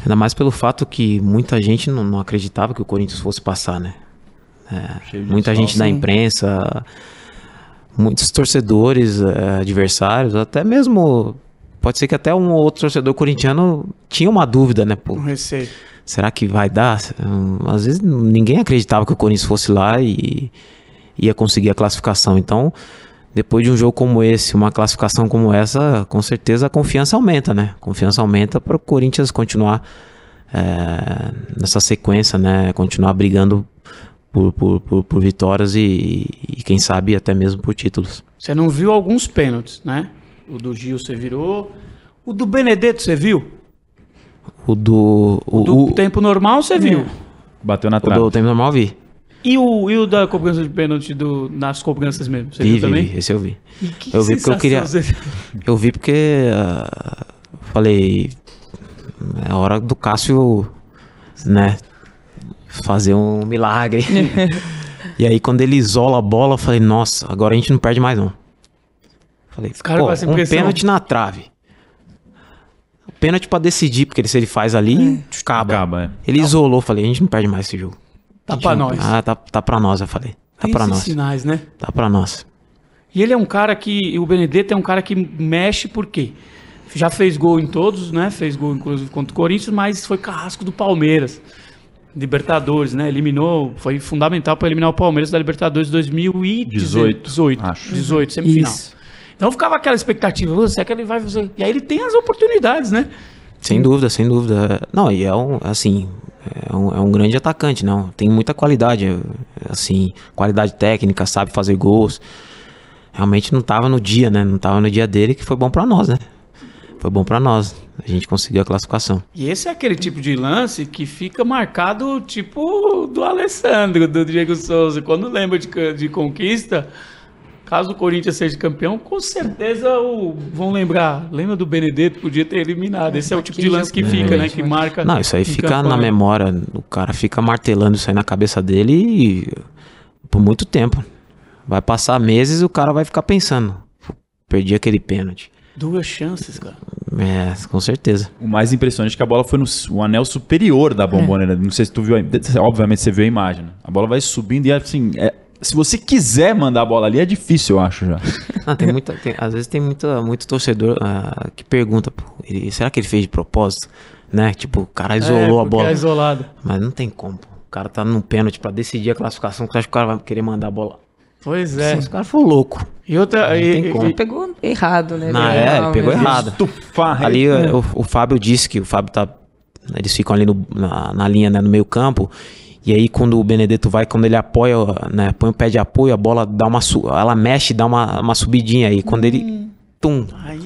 Ainda mais pelo fato que muita gente não, não acreditava que o Corinthians fosse passar, né? É, muita gente da imprensa, muitos torcedores é, adversários, até mesmo. Pode ser que até um outro torcedor corintiano tinha uma dúvida, né? Pô, Um receio. será que vai dar? Às vezes ninguém acreditava que o Corinthians fosse lá e ia conseguir a classificação. Então, depois de um jogo como esse, uma classificação como essa, com certeza a confiança aumenta, né? A confiança aumenta para o Corinthians continuar é, nessa sequência, né? Continuar brigando por, por, por, por vitórias e, e quem sabe até mesmo por títulos. Você não viu alguns pênaltis, né? O do Gil você virou. O do Benedetto você viu? O do. O, O do o- tempo normal você viu. Bateu na o trave. do tempo normal eu vi. E o, e o da cobrança de pênalti do, nas cobranças mesmo? Você Vi, viu vi, também? vi. Esse eu vi. Que Eu vi porque eu queria- você- Eu vi porque ah, falei é hora do Cássio, né, fazer um milagre. e aí quando ele isola a bola, eu falei, nossa, agora a gente não perde mais não. Falei, caras pô, um pênalti na trave. Pênalti pra decidir, porque se ele faz ali, acaba. Acaba, é. Ele isolou, falei, a gente não perde mais esse jogo. Tá pra não- nós. Ah, tá, tá pra nós, eu falei. Tá Tem pra esses nós. sinais, né? Tá pra nós. E ele é um cara que. O Benedetto é um cara que mexe por quê? Já fez gol em todos, né? Fez gol, inclusive, contra o Corinthians, mas foi carrasco do Palmeiras. Libertadores, né? Eliminou, foi fundamental para eliminar o Palmeiras da Libertadores 2018. 18, acho. 18, semifinal. Isso. Então ficava aquela expectativa, "Ô, será que ele vai fazer? E aí ele tem as oportunidades, né? Sem dúvida, sem dúvida. Não, e é um, assim, é um, é um grande atacante, não. Tem muita qualidade, assim, qualidade técnica, sabe fazer gols. Realmente não tava no dia, né? Não tava no dia dele, que foi bom pra nós, né? Foi bom pra nós. A gente conseguiu a classificação. E esse é aquele tipo de lance que fica marcado, tipo do Alessandro, do Diego Souza. Quando lembra de, de conquista, caso o Corinthians seja campeão, com certeza o, vão lembrar. Lembra do Benedetto? Podia ter eliminado. Esse é o tipo de lance que fica, né? Que né? marca. Não, isso aí fica campanha. na memória. O cara fica martelando isso aí na cabeça dele e por muito tempo. Vai passar meses e o cara vai ficar pensando. "Pô, Perdi aquele pênalti. Duas chances, cara. É, com certeza. O mais impressionante é que a bola foi no anel superior da bomboneira. Não sei se tu viu, a- obviamente você viu a imagem. né? A bola vai subindo e assim, é- se você quiser mandar a bola ali é difícil, eu acho já. Ah, tem muita, tem- às vezes tem muita, muito torcedor ah, que pergunta, pô, ele- será que ele fez de propósito? Né? Tipo, o cara isolou É, a bola. É isolado. Mas não tem como. pô. O cara tá num pênalti pra decidir a classificação. Você acha que o cara vai querer mandar a bola? Pois é. Esse cara foi louco. E outra. e- tem e- como. Ele pegou errado, né? Não, Ele é, errou, pegou mas- errado. Estufar. Ali o, o Fábio disse que o Fábio tá. Eles ficam ali no- na, na linha, né, no meio campo. E aí quando o Benedetto vai, quando ele apoia, né, põe o pé de apoio, a bola dá uma ela mexe, dá uma, uma subidinha aí. Quando ele tum, Aí,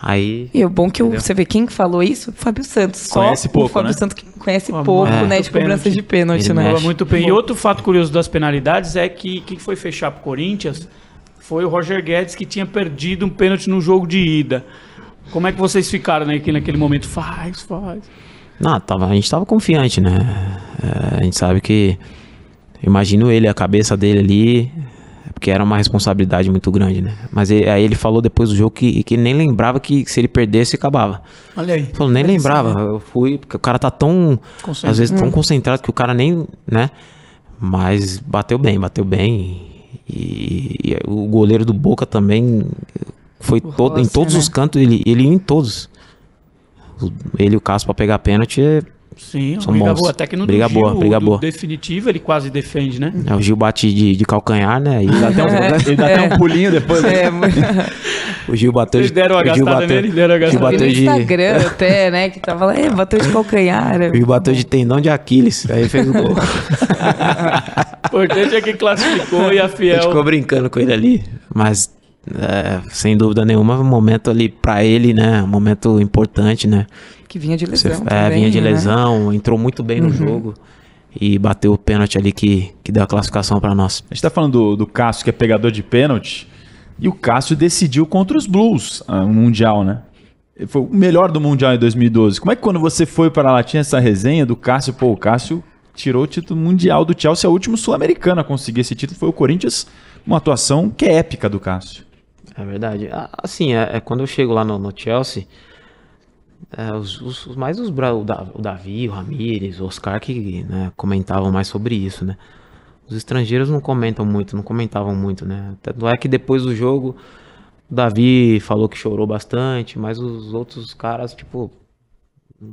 aí E o bom que você vê quem que falou isso? Fábio Santos. Só Conhece pouco, o Fábio né? Santos que conhece pouco, muito né? De cobrança de pênalti, Ele né? mexe. Muito bem. E outro fato curioso das penalidades é que quem foi fechar pro Corinthians foi o Roger Guedes, que tinha perdido um pênalti no jogo de ida. Como é que vocês ficaram né, aqui naquele momento? Faz, faz. Não, tava, a gente tava confiante, né? É, a gente sabe que. Imagino ele, a cabeça dele ali. Porque era uma responsabilidade muito grande, né? Mas ele- aí ele falou depois do jogo que, que nem lembrava que se ele perdesse, acabava. Olha aí. Falou, nem lembrava. Eu fui. Porque o cara tá tão. Concentrado. Às vezes tão concentrado que o cara nem. né? Mas bateu bem, bateu bem. E, e o goleiro do Boca também foi todo, em todos né? os cantos, ele, ele ia em todos. Ele e o Cássio pra pegar pênalti é Sim, São briga bons. boa. Até que no Briga Gil, boa, briga do boa. definitivo, ele quase defende, né? É, o Gil bate de, de calcanhar, né? E dá até um- Ele dá até um pulinho depois. né? É, muito- o Gil bateu de. Eles deram Gil gastada bateu- nele, deram Gil gastada. No bateu de. Instagram até, né? Que tava lá, é, bateu de calcanhar. O Gil bateu de tendão de Aquiles. Aí fez o gol. O importante é que classificou e a A gente ficou Fiel. brincando com ele ali. Mas é, sem dúvida nenhuma, um momento ali pra ele, né? Um momento importante, né? Que vinha de Você- lesão. é, também, vinha de né? lesão, entrou muito bem no jogo e bateu o pênalti ali que, que deu a classificação pra nós. A gente tá falando do, do Cássio, que é pegador de pênalti, e o Cássio decidiu contra os Blues ah, no Mundial, né? Ele Foi o melhor do Mundial em 2012. Como é que quando você foi para lá tinha essa resenha do Cássio? Pô, o Cássio tirou o título mundial do Chelsea, é o último sul-americano a conseguir esse título foi o Corinthians, uma atuação que é épica do Cássio. É verdade. Ah, Assim, é, é quando eu chego lá no, no Chelsea, é, os, os- mais os, o, Da- o Davi, o Ramires, o Oscar que né, comentavam mais sobre isso, né? Os estrangeiros não comentam muito, não comentavam muito, né? Tanto é que depois do jogo, o Davi falou que chorou bastante, mas os outros caras, tipo,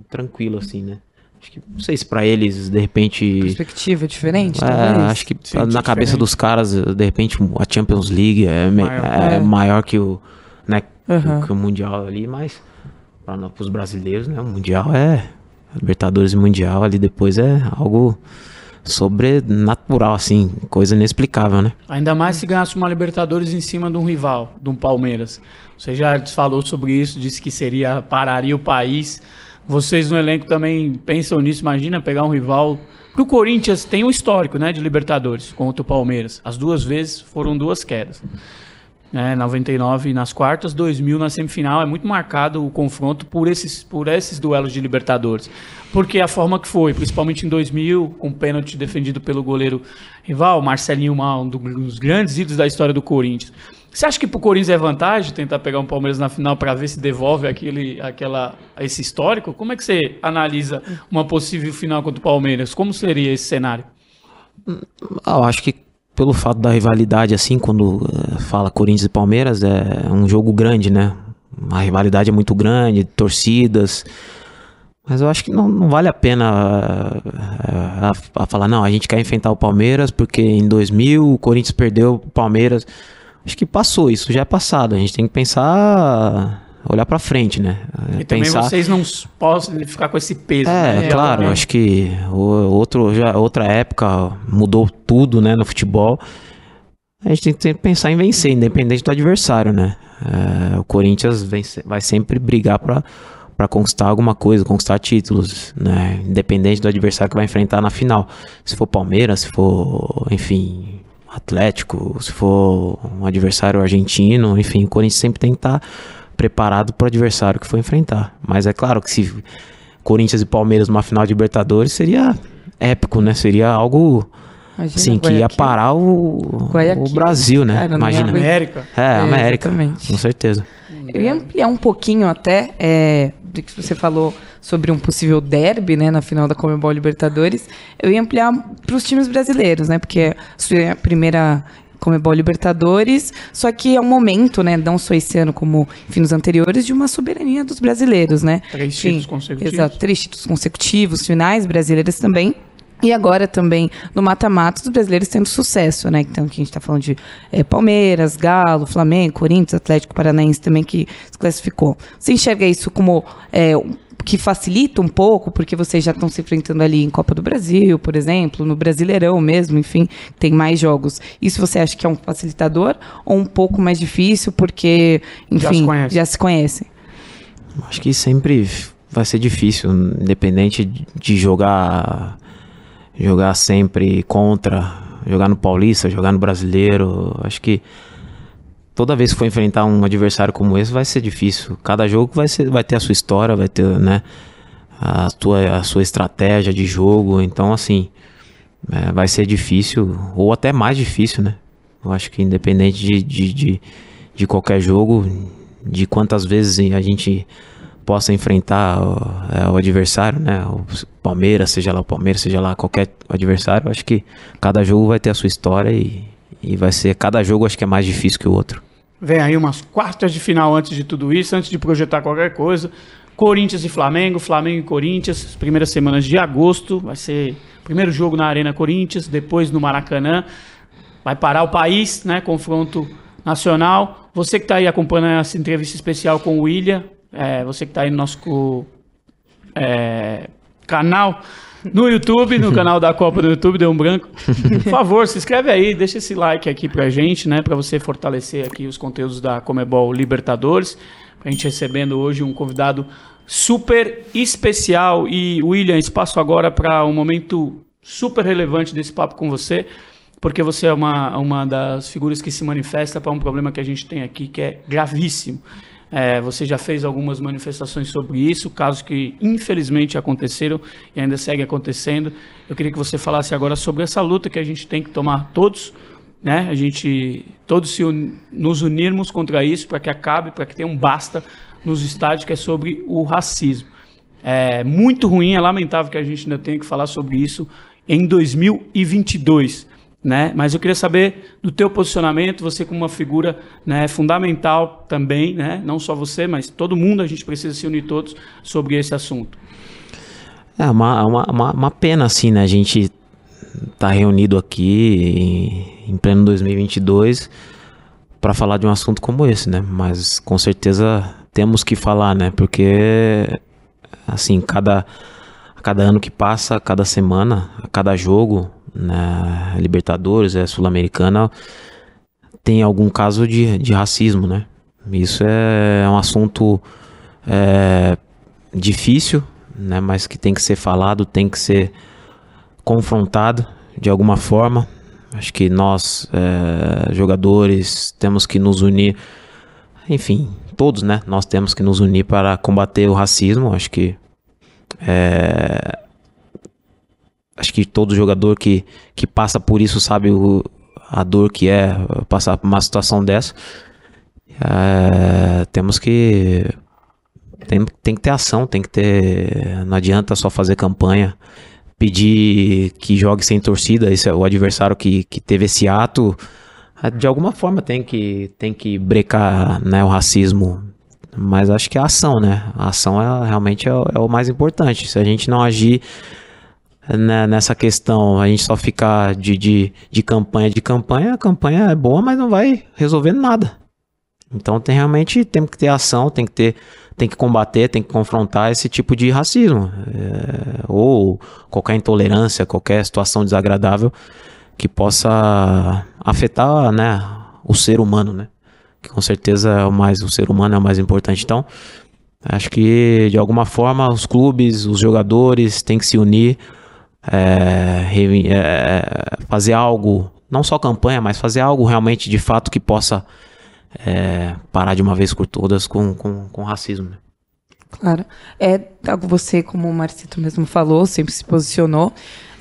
tranquilo assim, né? Acho que, não sei se pra eles, de repente... Perspectiva diferente, É, talvez. acho que Sim, na cabeça diferente. dos caras, de repente, a Champions League é, Maior. é É. maior que o, né, Aham. que o Mundial ali, mas para os brasileiros, né, o Mundial é Libertadores e Mundial ali depois é algo sobrenatural, assim, coisa inexplicável, né? Ainda mais se ganhasse uma Libertadores em cima de um rival, de um Palmeiras. Você já falou sobre isso, disse que seria pararia o país. Vocês no elenco também pensam nisso. Imagina pegar um rival. Porque o Corinthians tem um histórico, né, de Libertadores contra o Palmeiras. As duas vezes foram duas quedas. né, 99 nas quartas, 2000 na semifinal. É muito marcado o confronto por esses, por esses duelos de Libertadores. Porque a forma que foi, principalmente em 2000, com pênalti defendido pelo goleiro rival, Marcelinho, uma- um dos grandes ídolos da história do Corinthians. Você acha que pro Corinthians é vantagem tentar pegar um Palmeiras na final para ver se devolve aquele, aquela, esse histórico? Como é que você analisa uma possível final contra o Palmeiras? Como seria esse cenário? Ah, eu acho que pelo fato da rivalidade, assim, quando eh, fala Corinthians e Palmeiras, é um jogo grande, né? A rivalidade é muito grande, torcidas. Mas eu acho que não, não vale a pena eh, a, a falar, não, a gente quer enfrentar o Palmeiras porque em 2000 o Corinthians perdeu o Palmeiras. Acho que passou, isso já é passado. A gente tem que pensar, olhar pra frente, né? E também pensar, vocês não possam ficar com esse peso. é, né? claro, acho que outro, já, outra época mudou tudo, né, no futebol. A gente tem que sempre pensar em vencer, independente do adversário, né? É, o Corinthians vem vai sempre brigar para para conquistar alguma coisa, conquistar títulos, né? Independente do adversário que vai enfrentar na final. Se for Palmeiras, se for, enfim, Atlético, se for um adversário argentino, enfim, o Corinthians sempre tem que estar preparado para o adversário que for enfrentar. Mas é claro que se Corinthians e Palmeiras numa final de Libertadores seria épico, né? Seria algo Imagina, assim que ia parar o, o Brasil, né? Cara, Imagina. América. É, É, América. exatamente. Com certeza. Eu ia ampliar um pouquinho até é, do que você falou sobre um possível derby, né, na final da Comebol Libertadores. Eu ia ampliar para os times brasileiros, né, porque a sua primeira Comebol Libertadores, só que é um momento, né, não só esse ano como enfim, nos anteriores, de uma soberania dos brasileiros, né? Três títulos consecutivos. Exato, três títulos consecutivos, finais brasileiras também. E agora também no mata-mata, os brasileiros tendo sucesso, né? Então, aqui a gente está falando de eh, Palmeiras, Galo, Flamengo, Corinthians, Atlético Paranaense também que se classificou. Você enxerga isso como um- que facilita um pouco, porque vocês já estão se enfrentando ali em Copa do Brasil, por exemplo, no Brasileirão mesmo, enfim, tem mais jogos. Isso você acha que é um facilitador ou um pouco mais difícil, porque, enfim, conhece. já se conhecem? Acho que sempre vai ser difícil, independente de jogar jogar sempre contra, jogar no Paulista, jogar no Brasileiro. Acho que toda vez que for enfrentar um adversário como esse vai ser difícil. Cada jogo vai ser vai ter a sua história, vai ter, né, a tua a sua estratégia de jogo. Então assim, é, vai ser difícil ou até mais difícil, né? Eu acho que independente de, de, de, de qualquer jogo, de quantas vezes a gente possa enfrentar o, é, o adversário, né? O Palmeiras, seja lá o Palmeiras, seja lá qualquer adversário, acho que cada jogo vai ter a sua história e, e vai ser cada jogo acho que é mais difícil que o outro. Vem aí umas quartas de final antes de tudo isso, antes de projetar qualquer coisa. Corinthians e Flamengo, Flamengo e Corinthians, as primeiras semanas de agosto. Vai ser primeiro jogo na Arena Corinthians, depois no Maracanã. Vai parar o país, né? Confronto nacional. Você que está aí acompanhando essa entrevista especial com o William, é, você que está aí no nosso é, canal, no YouTube, no canal da Copa do YouTube, deu um branco. Por favor, se inscreve aí, deixa esse like aqui pra gente, né? Pra você fortalecer aqui os conteúdos da Comebol Libertadores. Pra gente recebendo hoje um convidado super especial. E, William, espaço agora para um momento super relevante desse papo com você, porque você é uma, uma das figuras que se manifesta para um problema que a gente tem aqui, que é gravíssimo. É, você já fez algumas manifestações sobre isso, casos que infelizmente aconteceram e ainda segue acontecendo. Eu queria que você falasse agora sobre essa luta que a gente tem que tomar todos, né? A gente todos se un, nos unirmos contra isso para que acabe, para que tenha um basta nos estádios, que é sobre o racismo. É muito ruim, é lamentável que a gente ainda tenha que falar sobre isso em 2022 né? Mas eu queria saber do teu posicionamento, você como uma figura né, fundamental também, né? Não só você, mas todo mundo, a gente precisa se unir todos sobre esse assunto. É uma, uma, uma, pena, assim, né? A gente tá reunido aqui em, em pleno 2022 para falar de um assunto como esse, né? Mas com certeza temos que falar, né? Porque, assim, cada, cada ano que passa, cada semana, cada jogo, na Libertadores, é Sul-Americana, tem algum caso de, de racismo, né? Isso é um assunto é, difícil, né? Mas que tem que ser falado, tem que ser confrontado de alguma forma. Acho que nós, é, jogadores, temos que nos unir. Enfim, todos, né? Nós temos que nos unir para combater o racismo. Acho que é, acho que todo jogador que, que passa por isso sabe o, a dor que é passar por uma situação dessa. É, temos que tem, tem que ter ação, tem que ter. Não adianta só fazer campanha, pedir que jogue sem torcida. Esse é o adversário que, que teve esse ato. De alguma forma tem que, tem que brecar né, o racismo. Mas acho que é a ação, né? A ação é, realmente é, é o mais importante. Se a gente não agir né, nessa questão, a gente só ficar de, de, de campanha de campanha, a campanha é boa, mas não vai resolver nada. Então tem realmente tem que ter ação, tem que ter, tem que combater, tem que confrontar esse tipo de racismo é, ou qualquer intolerância, qualquer situação desagradável que possa afetar, né, o ser humano, né? Que com certeza é o mais o ser humano é o mais importante. Então acho que de alguma forma os clubes, os jogadores têm que se unir é, é, fazer algo, não só campanha, mas fazer algo realmente de fato que possa é, parar de uma vez por todas com, com, com racismo. Né? Claro. É, você, como o Marcito mesmo falou, sempre se posicionou.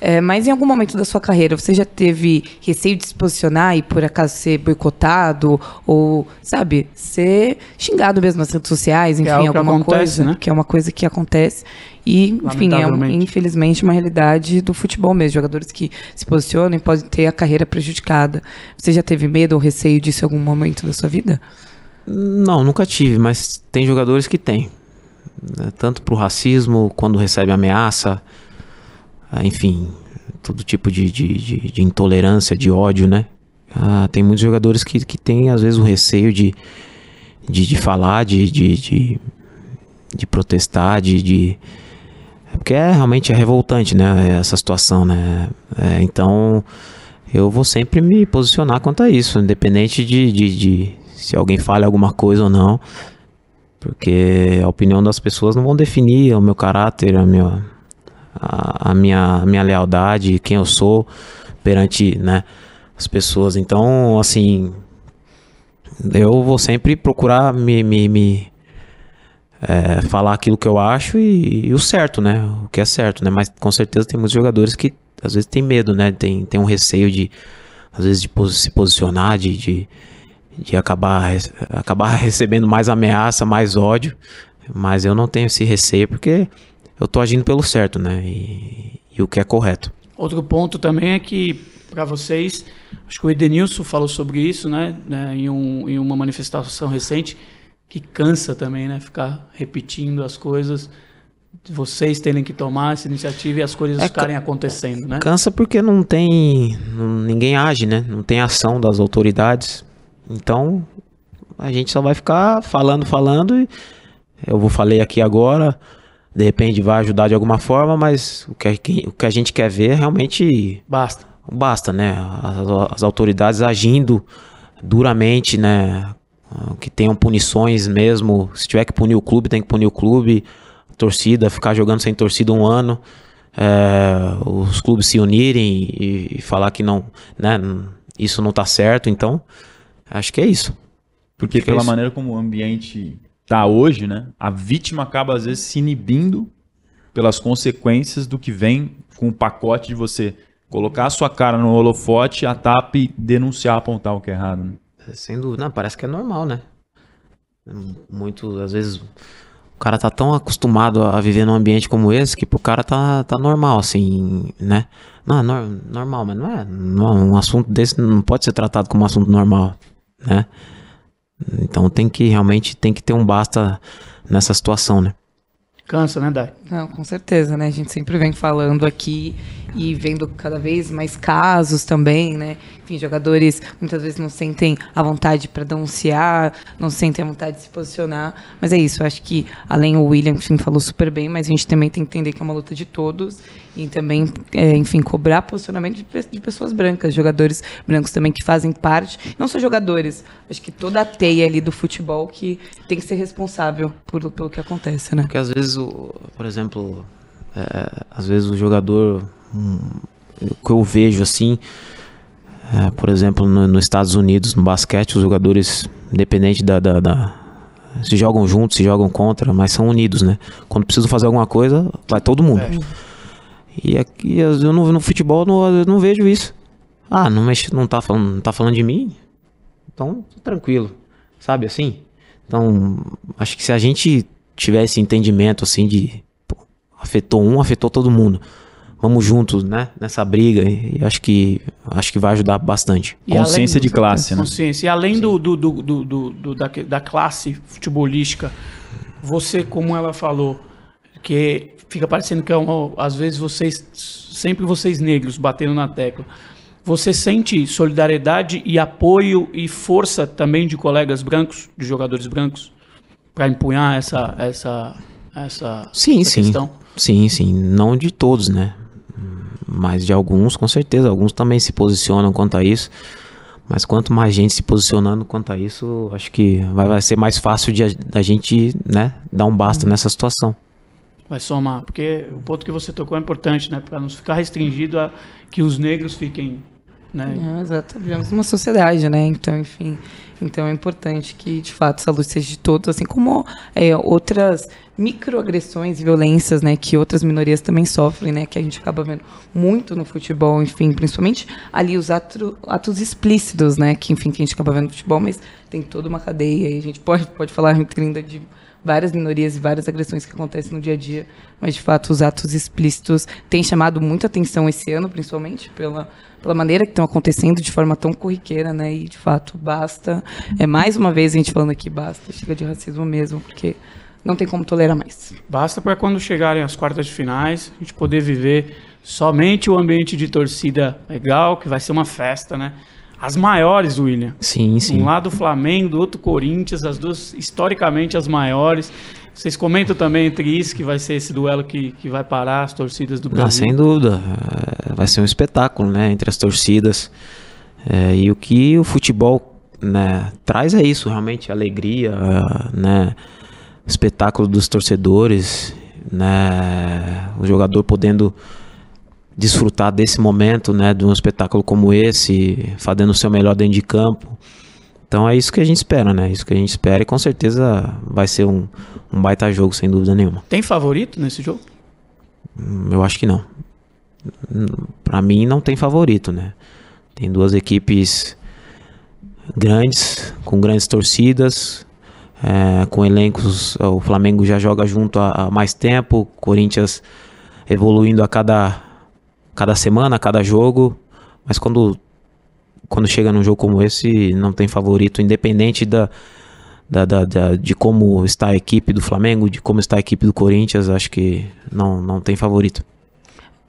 É, mas em algum momento da sua carreira, você já teve receio de se posicionar e por acaso ser boicotado? Ou, sabe, ser xingado mesmo nas redes sociais, enfim, é alguma acontece, coisa. Né? Que é uma coisa que acontece. E, enfim, é um, infelizmente uma realidade do futebol mesmo. Jogadores que se posicionam e podem ter a carreira prejudicada. Você já teve medo ou receio disso em algum momento da sua vida? Não, nunca tive, mas tem jogadores que têm. Né? Tanto pro racismo, quando recebe ameaça, ah, enfim, todo tipo de, de, de, de intolerância, de ódio, né? Ah, tem muitos jogadores que, que têm, às vezes, o receio de, de, de falar, de, de, de, de protestar, de, de. Porque é realmente é revoltante, né? Essa situação, né? É, então, eu vou sempre me posicionar quanto a isso, independente de, de, de se alguém fale alguma coisa ou não. Porque a opinião das pessoas não vão definir o meu caráter, a minha, a, a, minha, a minha lealdade, quem eu sou perante né, as pessoas. Então, assim, eu vou sempre procurar me, me, me é, falar aquilo que eu acho e, e, o certo, né? O que é certo, né? Mas com certeza tem muitos jogadores que às vezes tem medo, né? Tem, tem um receio de, às vezes, de se posicionar, de, de, de acabar, acabar recebendo mais ameaça, mais ódio. Mas eu não tenho esse receio porque eu tô agindo pelo certo, né? E, e o que é correto. Outro ponto também é que, para vocês, acho que o Edenilson falou sobre isso, né? né em, um, em uma manifestação recente, que cansa também, né? Ficar repetindo as coisas vocês terem que tomar essa iniciativa e as coisas é, ficarem acontecendo, né? Cansa porque não tem. ninguém age, né? Não tem ação das autoridades. Então a gente só vai ficar falando, falando e eu vou falei aqui agora de repente vai ajudar de alguma forma, mas o que, a- o que a gente quer ver é realmente Basta. basta, né? As, as autoridades agindo duramente, né? Ah, Que tenham punições mesmo. Se tiver que punir o clube, tem que punir o clube. Torcida, ficar jogando sem torcida um ano. É, os clubes se unirem e, e falar que não, né? Isso não tá certo. Então, acho que é isso. Porque Acho é pela isso. maneira como o ambiente tá hoje, né? A vítima acaba às vezes se inibindo pelas consequências do que vem com o pacote de você colocar a sua cara no holofote, a TAP denunciar, apontar o que é errado. Né? Sem dúvida. Não, parece que é normal, né? Muito, às vezes, o cara tá tão acostumado a viver num ambiente como esse que pro cara tá, tá normal, assim, né? Não, é nor- normal, mas não é, não é. Um assunto desse não pode ser tratado como um assunto normal, né? Então tem que, realmente, tem que ter um basta nessa situação, né? Cansa, né, Dai? Não, com certeza, né? A gente sempre vem falando aqui e vendo cada vez mais casos também, né? Enfim, jogadores muitas vezes não sentem a vontade para denunciar, não sentem a vontade de se posicionar. Mas é isso, eu acho que além o William, enfim, falou super bem, mas a gente também tem que entender que é uma luta de todos e também, é, enfim, cobrar posicionamento de, de pessoas brancas, jogadores brancos também que fazem parte, não só jogadores, acho que toda a teia ali do futebol que tem que ser responsável por, pelo que acontece, né? Porque às vezes, o, por exemplo, é, às vezes o jogador, hum, que eu vejo assim, é, por exemplo, no- nos Estados Unidos, no basquete, os jogadores, independente da, da, da- se jogam juntos, se jogam contra, mas são unidos, né? Quando precisam fazer alguma coisa, vai todo mundo. E aqui, eu no, no futebol, não, eu não vejo isso. Ah, não, mexe, não, tá falando, não tá falando de mim? Então, tranquilo. Sabe assim? Então, acho que se a gente tivesse entendimento assim de afetou um, afetou todo mundo. Vamos juntos, né? Nessa briga. E acho que acho que vai ajudar bastante. E Consciência do- de classe, né? Consciência. E além do, do, do, do, do- do- da, da classe futebolística, você, como ela falou, que fica parecendo que é uma, às vezes vocês, sempre vocês negros batendo na tecla, você sente solidariedade e apoio e força também de colegas brancos, de jogadores brancos, para empunhar essa, essa, essa, Sim, essa sim. questão? Sim, sim. Não de todos, né? Mas de alguns, com certeza. Alguns também se posicionam quanto a isso. Mas quanto mais gente se posicionando quanto a isso, acho que vai, vai ser mais fácil de a- da gente, né, dar um basta nessa situação. Vai somar, porque o ponto que você tocou é importante, né? Para não ficar restringido a que os negros fiquem, né? É, exato. Vivemos numa sociedade, né? Então, enfim. Então é importante que, de fato, essa luz seja de todos, assim como é, outras microagressões e violências, né? Que outras minorias também sofrem, né? Que a gente acaba vendo muito no futebol, enfim, principalmente ali os ato- atos explícitos, né? Que, enfim, que a gente acaba vendo no futebol, mas tem toda uma cadeia e a gente pode, pode falar ainda de várias minorias e várias agressões que acontecem no dia a dia, mas de fato os atos explícitos têm chamado muita atenção esse ano, principalmente pela, pela maneira que estão acontecendo de forma tão corriqueira, né? E de fato basta. É mais uma vez a gente falando aqui basta, chega de racismo mesmo, porque não tem como tolerar mais. Basta para quando chegarem as quartas de finais, a gente poder viver somente o ambiente de torcida legal, que vai ser uma festa, né? As maiores, William. Sim, sim. Um lado Flamengo, outro Corinthians, as duas historicamente as maiores. Vocês comentam também entre isso que vai ser esse duelo que, que vai parar as torcidas do Ah, Brasil. sem dúvida. É, Vai ser um espetáculo, né? Entre as torcidas. É, e o que o futebol né, traz é isso, realmente, alegria, né? Espetáculo dos torcedores, né? O jogador podendo desfrutar desse momento, né? De um espetáculo como esse, fazendo o seu melhor dentro de campo. Então é isso que a gente espera, né? Isso que a gente espera e com certeza vai ser um, um baita jogo, sem dúvida nenhuma. Tem favorito nesse jogo? Hum, Eu acho que não. Pra mim não tem favorito, né? Tem duas equipes grandes, com grandes torcidas, é, com elencos. O Flamengo já joga junto há, há mais tempo, Corinthians evoluindo a cada, cada semana, cada jogo. Mas quando, quando chega num jogo como esse, não tem favorito, independente da, da, da- da- de como está a equipe do Flamengo, de como está a equipe do Corinthians, acho que não, não tem favorito.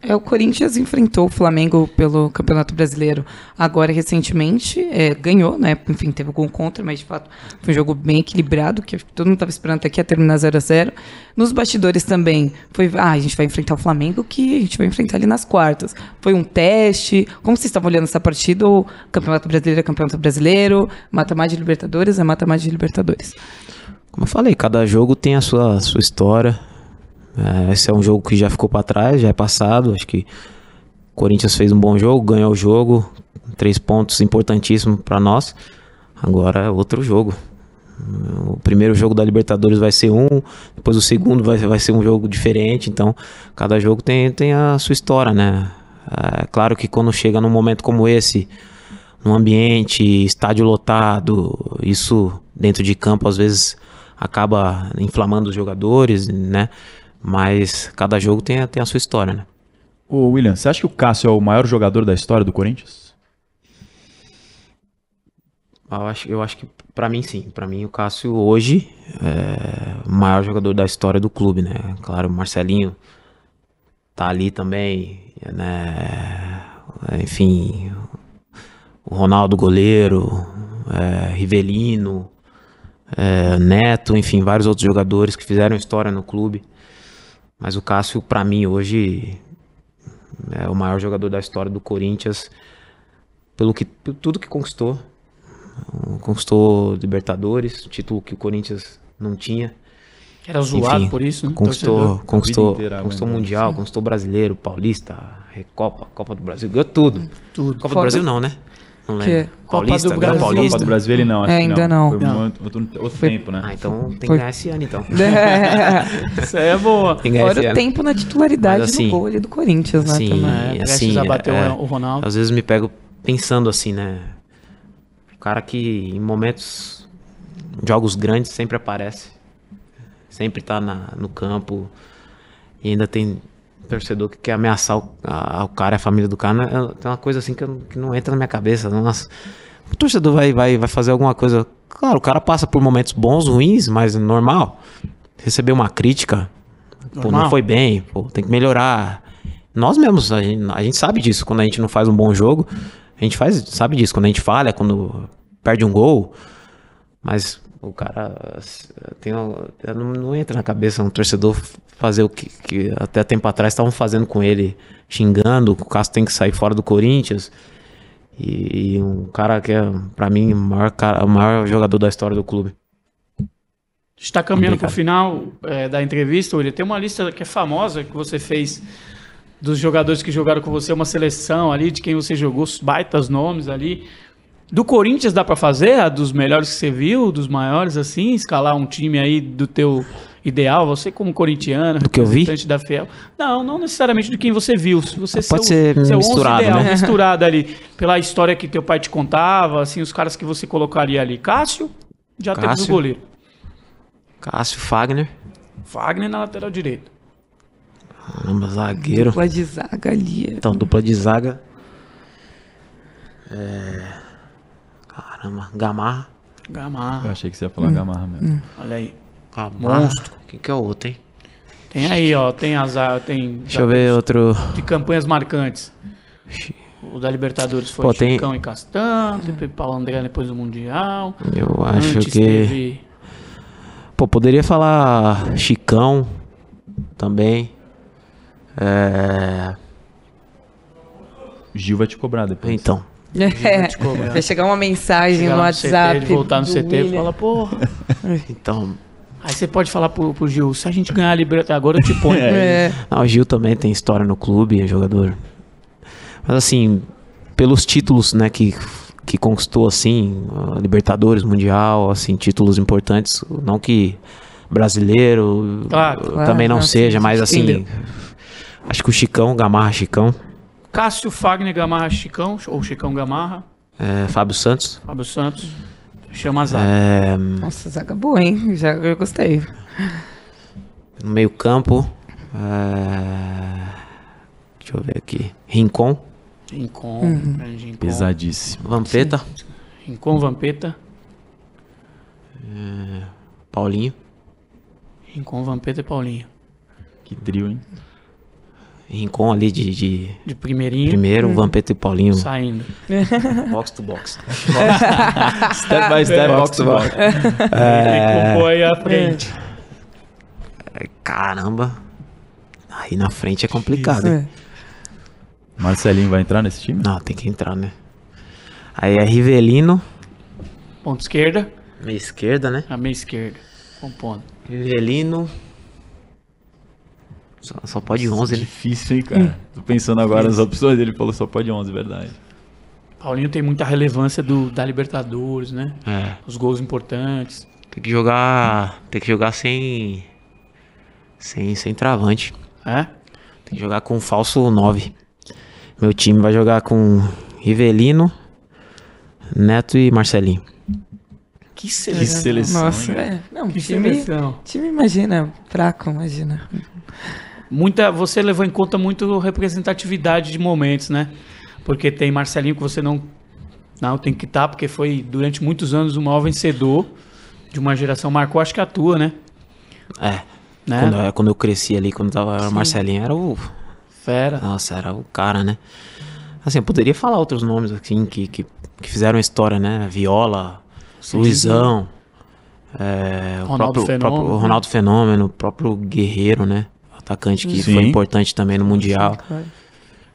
É, o Corinthians enfrentou o Flamengo pelo Campeonato Brasileiro agora recentemente, é, ganhou, né? Enfim, teve algum contra, mas de fato foi um jogo bem equilibrado, que todo mundo estava esperando até que ia terminar 0 a 0 Nos bastidores também foi, ah, a gente vai enfrentar o Flamengo, que a gente vai enfrentar ali nas quartas. Foi um teste. Como vocês estavam olhando essa partida? O Campeonato Brasileiro é Campeonato Brasileiro, mata-mata de Libertadores é mata-mata de Libertadores. Como eu falei, cada jogo tem a sua, sua história. É, esse é um jogo que já ficou para trás, já é passado. Acho que o Corinthians fez um bom jogo, ganhou o jogo, três pontos importantíssimos para nós. Agora é outro jogo. O primeiro jogo da Libertadores vai ser um, depois o segundo vai, vai ser um jogo diferente. Então, cada jogo tem, tem a sua história, né? É claro que quando chega num momento como esse, num ambiente, estádio lotado, isso dentro de campo às vezes acaba inflamando os jogadores, né? Mas cada jogo tem, tem a sua história, né? Ô William, você acha que o Cássio é o maior jogador da história do Corinthians? Eu acho, eu acho que para mim sim. Para mim o Cássio hoje é o maior jogador da história do clube, né? Claro, o Marcelinho tá ali também, né? Enfim, o Ronaldo goleiro, é, Rivelino, é, Neto, enfim, vários outros jogadores que fizeram história no clube. Mas o Cássio, para mim, hoje é o maior jogador da história do Corinthians, pelo que por tudo que conquistou. Conquistou Libertadores, título que o Corinthians não tinha. Era zoado Enfim, por isso, né? Conquistou, conquistou, inteira, conquistou Mundial, sim. conquistou Brasileiro, Paulista, Recopa, Copa do Brasil, ganhou tudo. Tudo. Copa Foda. do Brasil não, né? Não lembro. Paulista, Copa do Brasil. Paulista. Copa do Brasil ele não, é, ainda não. não. Foi não. Outro, outro, outro Foi... tempo, né? Ah, então tem que ganhar esse ano, então. É. Isso aí é boa. Fora o tempo na titularidade Mas, assim, do gol ali do Corinthians, né? Sim, também. É, assim, já bateu é, o Ronaldo. Às vezes me pego pensando assim, né? O cara que em momentos, jogos grandes, sempre aparece. Sempre tá na, no campo. E ainda tem torcedor que quer ameaçar o, a, o cara, a família do cara. É, tem uma coisa assim que, eu, que não entra na minha cabeça. Nossa o torcedor vai, vai, vai fazer alguma coisa. Claro, o cara passa por momentos bons, ruins, mas normal. Receber uma crítica, pô, não foi bem, pô, tem que melhorar. Nós mesmos, a gente, a gente sabe disso. Quando a gente não faz um bom jogo, a gente faz, sabe disso. Quando a gente falha, quando perde um gol. Mas o cara tem, não, não entra na cabeça um torcedor fazer o que, que até tempo atrás estavam fazendo com ele, xingando, o Cássio tem que sair fora do Corinthians. E, e um cara que é, para mim, o maior, cara, o maior jogador da história do clube. Está caminhando para o final é, da entrevista, William. Tem uma lista que é famosa que você fez dos jogadores que jogaram com você, uma seleção ali de quem você jogou, baitas nomes ali. Do Corinthians dá para fazer, a dos melhores que você viu, dos maiores assim, escalar um time aí do teu ideal, você como corintiano, do que eu vi? da Fiel. Não, não necessariamente do quem você viu. Se você Pode seu, ser seu misturado, ideal, né? misturado ali pela história que teu pai te contava, assim, os caras que você colocaria ali. Cássio, já Cássio, temos o goleiro. Cássio, Fagner. Fagner na lateral direita. Caramba, zagueiro. Dupla de zaga ali. Então, dupla de zaga. É... Caramba, Gamarra. Gamarra. Eu achei que você ia falar hum. Gamarra mesmo. Hum. Olha aí. Ah, monstro. Quem que é o outro, hein? Tem aí, ó. Tem azar, tem. Deixa eu ver outro. De campanhas marcantes. O da Libertadores foi Pô, Chicão tem... e Castan, teve Paulo André depois do Mundial. Eu acho Antes que. Teve... Pô, poderia falar Chicão também. É... Gil vai te cobrar depois. Então. É, vai chegar uma mensagem Chegar no WhatsApp. CT, voltar no CT e falar, porra. então, Aí você pode falar pro, pro Gil, se a gente ganhar a Libertadores, agora eu te ponho. é. Não, o Gil também tem história no clube, é jogador. Mas assim, pelos títulos, né, que, que conquistou, assim, Libertadores, Mundial, assim, títulos importantes, não que brasileiro claro, também não, não seja, mas assim, entendeu. acho que o Chicão, Gamarra Chicão. Cássio Fagner Gamarra Chicão, ou Chicão Gamarra. É, Fábio Santos. Fábio Santos. Chama a zaga. É... Nossa, zaga boa, hein? Já eu gostei. No meio campo. É... Deixa eu ver aqui. Rincon. Rincon. Uhum. Rincon. Pesadíssimo. Vampeta. Sim. Rincon, Vampeta. É... Paulinho. Rincon, Vampeta e Paulinho. Que trio, hein? Rincon ali de, de De primeirinho, primeiro, o Vampeta e o Paulinho, saindo. box to box. Step by step, box to box. Ele compõe a frente. É, Caramba, aí na frente é complicado. hein? É. Marcelinho vai entrar nesse time? Não, tem que entrar, né? Aí é Rivelino, Ponto esquerda, meia esquerda, né? a meia esquerda. Compondo. Rivelino. Só, só pode 11, né? Difícil, hein, cara? Tô pensando agora nas opções. Ele falou só pode 11, verdade. Paulinho tem muita relevância do, da Libertadores, né? É. Os gols importantes. Tem que jogar. Tem que jogar sem. Sem, sem travante. É? Tem que jogar com falso 9. Meu time vai jogar com Rivelino, Neto e Marcelinho. Que Que seleção. seleção. Nossa, hein? é. Não, Que time, seleção. time imagina, fraco, imagina. Muita, você levou em conta muito representatividade de momentos, né? Porque tem Marcelinho que você não não tem que estar, porque foi durante muitos anos o maior vencedor de uma geração. Marcou, acho que a tua, né? É. né? Quando, eu- quando eu cresci ali, quando tava Sim. Marcelinho, era o. Fera. Nossa, era o cara, né? Assim, eu poderia falar outros nomes assim que, que, que fizeram história, né? Viola, Luizão, é, o Ronaldo próprio, Fenômeno, próprio né? Ronaldo Fenômeno, o próprio Guerreiro, né? Atacante que Sim. foi importante também no Mundial.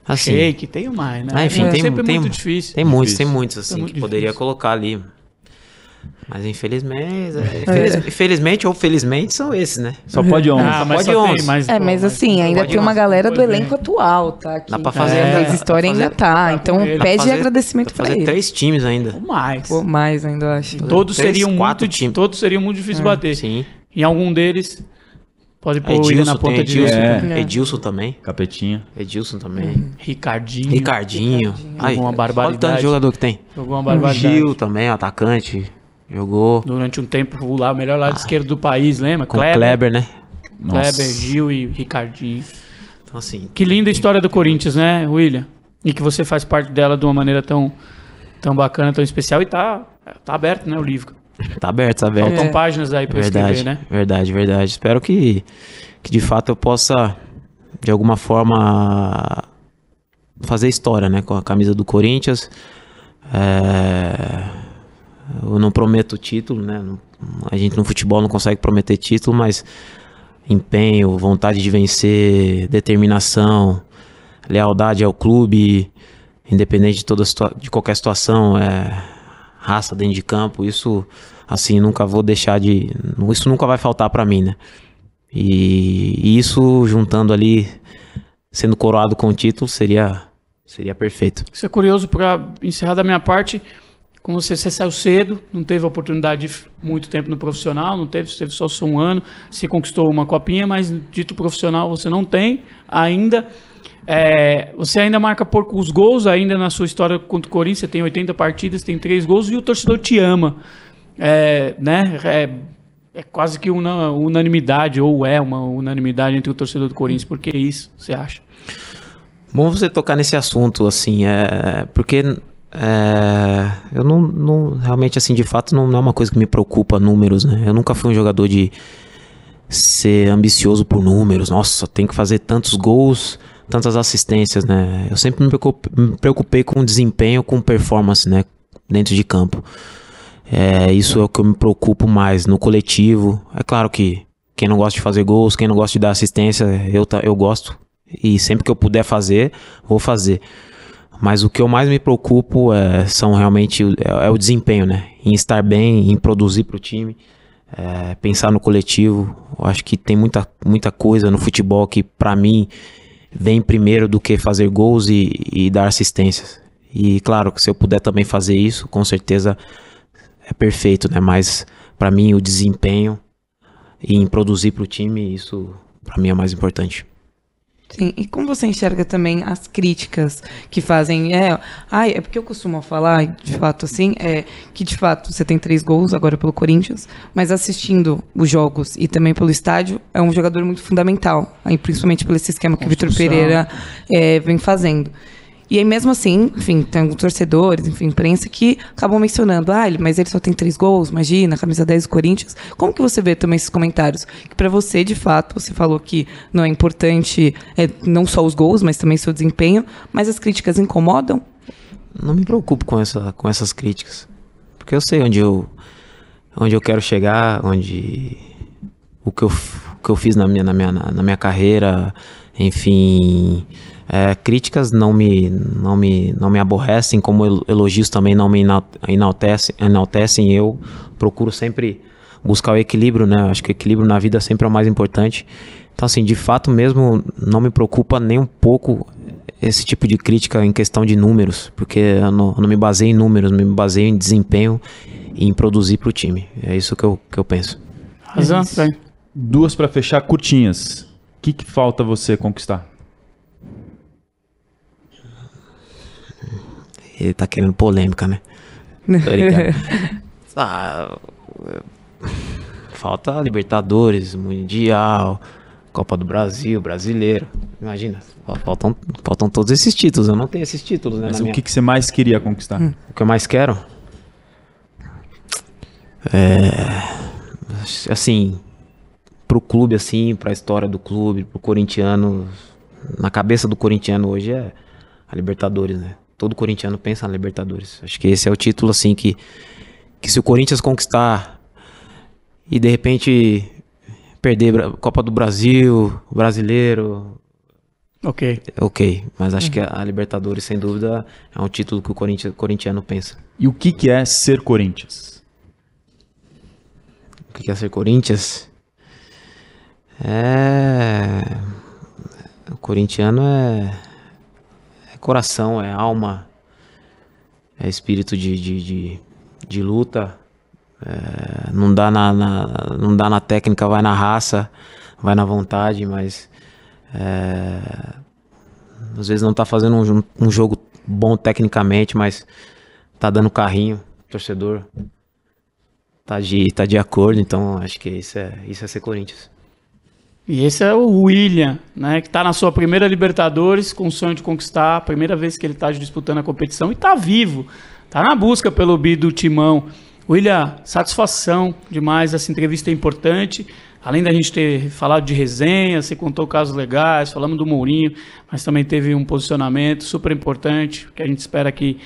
Assim, Shake, tem mais, né? Ah, enfim, é tem- sempre tem- muito difícil. Tem muitos, Difícil. tem muitos, assim, muito que poderia difícil. colocar ali. Mas infelizmente, é, infeliz- infelizmente ou felizmente são esses, né? Só pode 11. Ah, pode só tem, 11. mas, É, mas assim, ainda pode tem uma galera do pode elenco atual, tá? Aqui, Dá pra que fazer- dá pra história fazer- ainda tá. Então pede Fazer- agradecimento dá pra fazer ele. três times ainda. Ou mais. Pô, mais ainda, eu acho. Todos Três, seriam quatro muito, todos seriam muito difíceis de bater. Sim. Em algum deles pode pôr Edilson, na ponta Edilson, direita. É. Edilson também. Capetinha. Edilson também. Ricardinho. Ricardinho. Aí, Jogou uma olha o barbaridade. tanto de jogador que tem. Jogou uma O barbaridade. Gil também, atacante. Jogou Durante um tempo, o lá- o melhor lado esquerdo do país, lembra? com o Kleber, né? Kleber, Nossa. Gil e Ricardinho. Então, assim, Que linda história do Corinthians, né, William? E que você faz parte dela de uma maneira tão, tão bacana, tão especial. E tá, tá aberto, né, o livro. Tá aberto, tá aberto. Faltam É. páginas aí pra Verdade, escrever, né? verdade, verdade. Espero que, que de fato eu possa, de alguma forma, fazer história, né? Com a camisa do Corinthians. É, Eu não prometo título, né? A gente no futebol não consegue prometer título, mas empenho, vontade de vencer, determinação, lealdade ao clube, independente de toda de qualquer situação, é, raça dentro de campo, isso assim nunca vou deixar de, isso nunca vai faltar pra mim, né? E, isso juntando ali, sendo coroado com o título seria seria perfeito. Isso é curioso para encerrar da minha parte. Como você, você saiu cedo, não teve oportunidade de muito tempo no profissional, não teve, teve só só um ano, se conquistou uma copinha, mas dito profissional você não tem ainda. É, você ainda marca poucos gols ainda na sua história contra o Corinthians, você tem 80 partidas, tem 3 gols e o torcedor te ama. É, né? é, é quase que uma unanimidade, ou é uma unanimidade entre o torcedor do Corinthians. Por que isso, você acha? Bom você tocar nesse assunto, assim, é, porque é, eu não, não- realmente, assim, de fato, não, não é uma coisa que me preocupa números, né? Eu nunca fui um jogador de ser ambicioso por números. Nossa, tem que fazer tantos gols, tantas assistências, né? Eu sempre me preocup- me preocupei com desempenho, com performance, né? Dentro de campo. É, isso é o que eu me preocupo mais no coletivo. É claro que quem não gosta de fazer gols, quem não gosta de dar assistência, eu, eu gosto. E sempre que eu puder fazer, vou fazer. Mas o que eu mais me preocupo é, são realmente é, é o desempenho, né? Em estar bem, em produzir para o time, é, pensar no coletivo. Eu acho que tem muita, muita coisa no futebol que, para mim, vem primeiro do que fazer gols e, e dar assistências. E claro se eu puder também fazer isso, com certeza é perfeito, né? Mas para mim o desempenho e em produzir para o time, isso para mim é mais importante. Sim, e como você enxerga também as críticas que fazem? É, ai, é porque eu costumo falar, de fato, assim, é que de fato você tem três gols agora pelo Corinthians, mas assistindo os jogos e também pelo estádio, é um jogador muito fundamental, principalmente pelo esse esquema que o Vitor. Pereira é, vem fazendo. E aí, mesmo assim, enfim, tem alguns torcedores, enfim, imprensa que acabam mencionando, ah, mas ele só tem três gols, imagina, camisa 10 do Corinthians. Como que você vê também esses comentários? Que pra você, de fato, você falou que não é importante é, não só os gols, mas também seu desempenho, mas as críticas incomodam? Não me preocupo com, essa, com essas críticas. Porque eu sei onde eu, onde eu quero chegar, onde. O que eu, o que eu fiz na minha, na minha, na minha carreira, enfim. É, críticas não me, não, me, não me aborrecem, como el- elogios também não me enal- enaltecem, enaltecem. Eu procuro sempre buscar o equilíbrio, né? Acho que o equilíbrio na vida sempre é o mais importante. Então, assim, de fato mesmo, não me preocupa nem um pouco esse tipo de crítica em questão de números, porque eu não, eu não me baseio em números, me baseio em desempenho e em produzir para o time. É isso que eu, que eu penso. Razão, bem. Duas pra fechar curtinhas. O que, que falta você conquistar? Ele tá querendo polêmica, né? Tô brincando. Ah, falta Libertadores, Mundial, Copa do Brasil, Brasileiro. Imagina, faltam, faltam todos esses títulos. Eu não tenho esses títulos, né? Mas o minha- que, que você mais queria conquistar? O que eu mais quero? É. Assim. Pro clube, assim, pra história do clube, pro corintiano. Na cabeça do corintiano hoje é a Libertadores, né? Todo corintiano pensa na Libertadores. Acho que esse é o título, assim, que. Que se o Corinthians conquistar e de repente perder Copa do Brasil, Brasileiro, Ok. ok. Mas acho que a Libertadores, sem dúvida, é um título que o Corinthians, corintiano pensa. E o que, que é ser Corinthians? O que é ser Corinthians? É. O corintiano é. Coração, é alma, é espírito de, de, de, de luta. É, Não, dá na, na- não dá na técnica, vai na raça, vai na vontade, mas. é, Às vezes não tá fazendo um, um jogo bom tecnicamente, mas tá dando carrinho, torcedor tá de, tá de acordo, então acho que isso é, isso é ser Corinthians. E esse é o William, né? Que tá na sua primeira Libertadores, com o sonho de conquistar, a primeira vez que ele tá disputando a competição e tá vivo. Tá na busca pelo bi do Timão. William, satisfação demais. Essa entrevista é importante. Além da gente ter falado de resenha, você contou casos legais, falamos do Mourinho, mas também teve um posicionamento super importante, que a gente espera que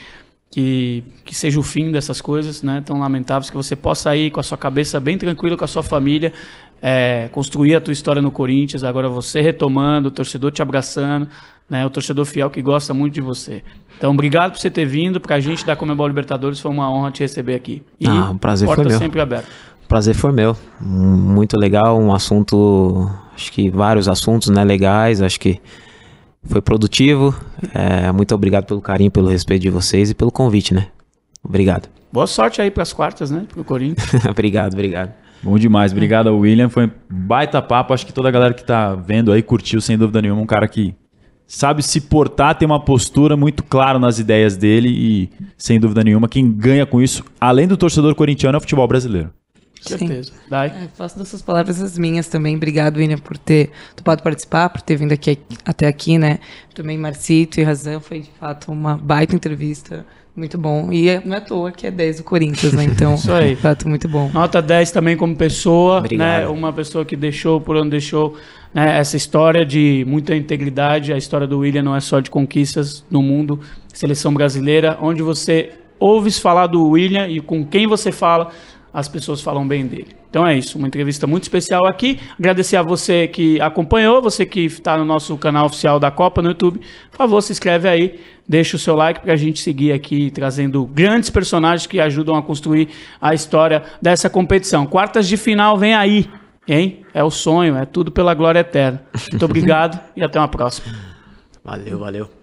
que, que seja o fim dessas coisas, né, tão lamentáveis, que você possa ir com a sua cabeça bem tranquila, com a sua família, é, construir a tua história no Corinthians, agora você retomando, o torcedor te abraçando, né, o torcedor fiel que gosta muito de você. Então, obrigado por você ter vindo, pra gente da Comebol Libertadores, foi uma honra te receber aqui. E Ah, o prazer foi porta meu. sempre aberta. Prazer foi meu, muito legal, um assunto, acho que vários assuntos, né, legais, acho que foi produtivo, é, muito obrigado pelo carinho, pelo respeito de vocês e pelo convite, né, obrigado, Boa sorte aí pras quartas, né, pro Corinthians. obrigado, obrigado. Bom demais, obrigado ao William. Foi um baita papo. Acho que toda a galera que tá vendo aí curtiu, sem dúvida nenhuma. Um cara que sabe se portar, tem uma postura muito clara nas ideias dele e, sem dúvida nenhuma, quem ganha com isso, além do torcedor corintiano, é o futebol brasileiro. Com certeza. Dai. É, faço das suas palavras as minhas também. Obrigado, William, por ter topado participar, por ter vindo aqui, até aqui, né? Também Marcito e Razão, foi de fato uma baita entrevista. Muito bom. E é- não é à toa que é 10 do Corinthians, né? Então, Isso aí. fato, muito bom. Nota 10 também como pessoa, Obrigado. né? Uma pessoa que deixou por onde deixou né? essa história de muita integridade. A história do William não é só de conquistas no mundo, seleção brasileira, onde você ouve falar do William e com quem você fala, as pessoas falam bem dele. Então é isso, uma entrevista muito especial aqui. Agradecer a você que acompanhou, você que está no nosso canal oficial da Copa no YouTube. Por favor, se inscreve aí, deixa o seu like para a gente seguir aqui trazendo grandes personagens que ajudam a construir a história dessa competição. Quartas de final vem aí, hein? É o sonho, é tudo pela glória eterna. Muito obrigado e até uma próxima. Valeu, valeu.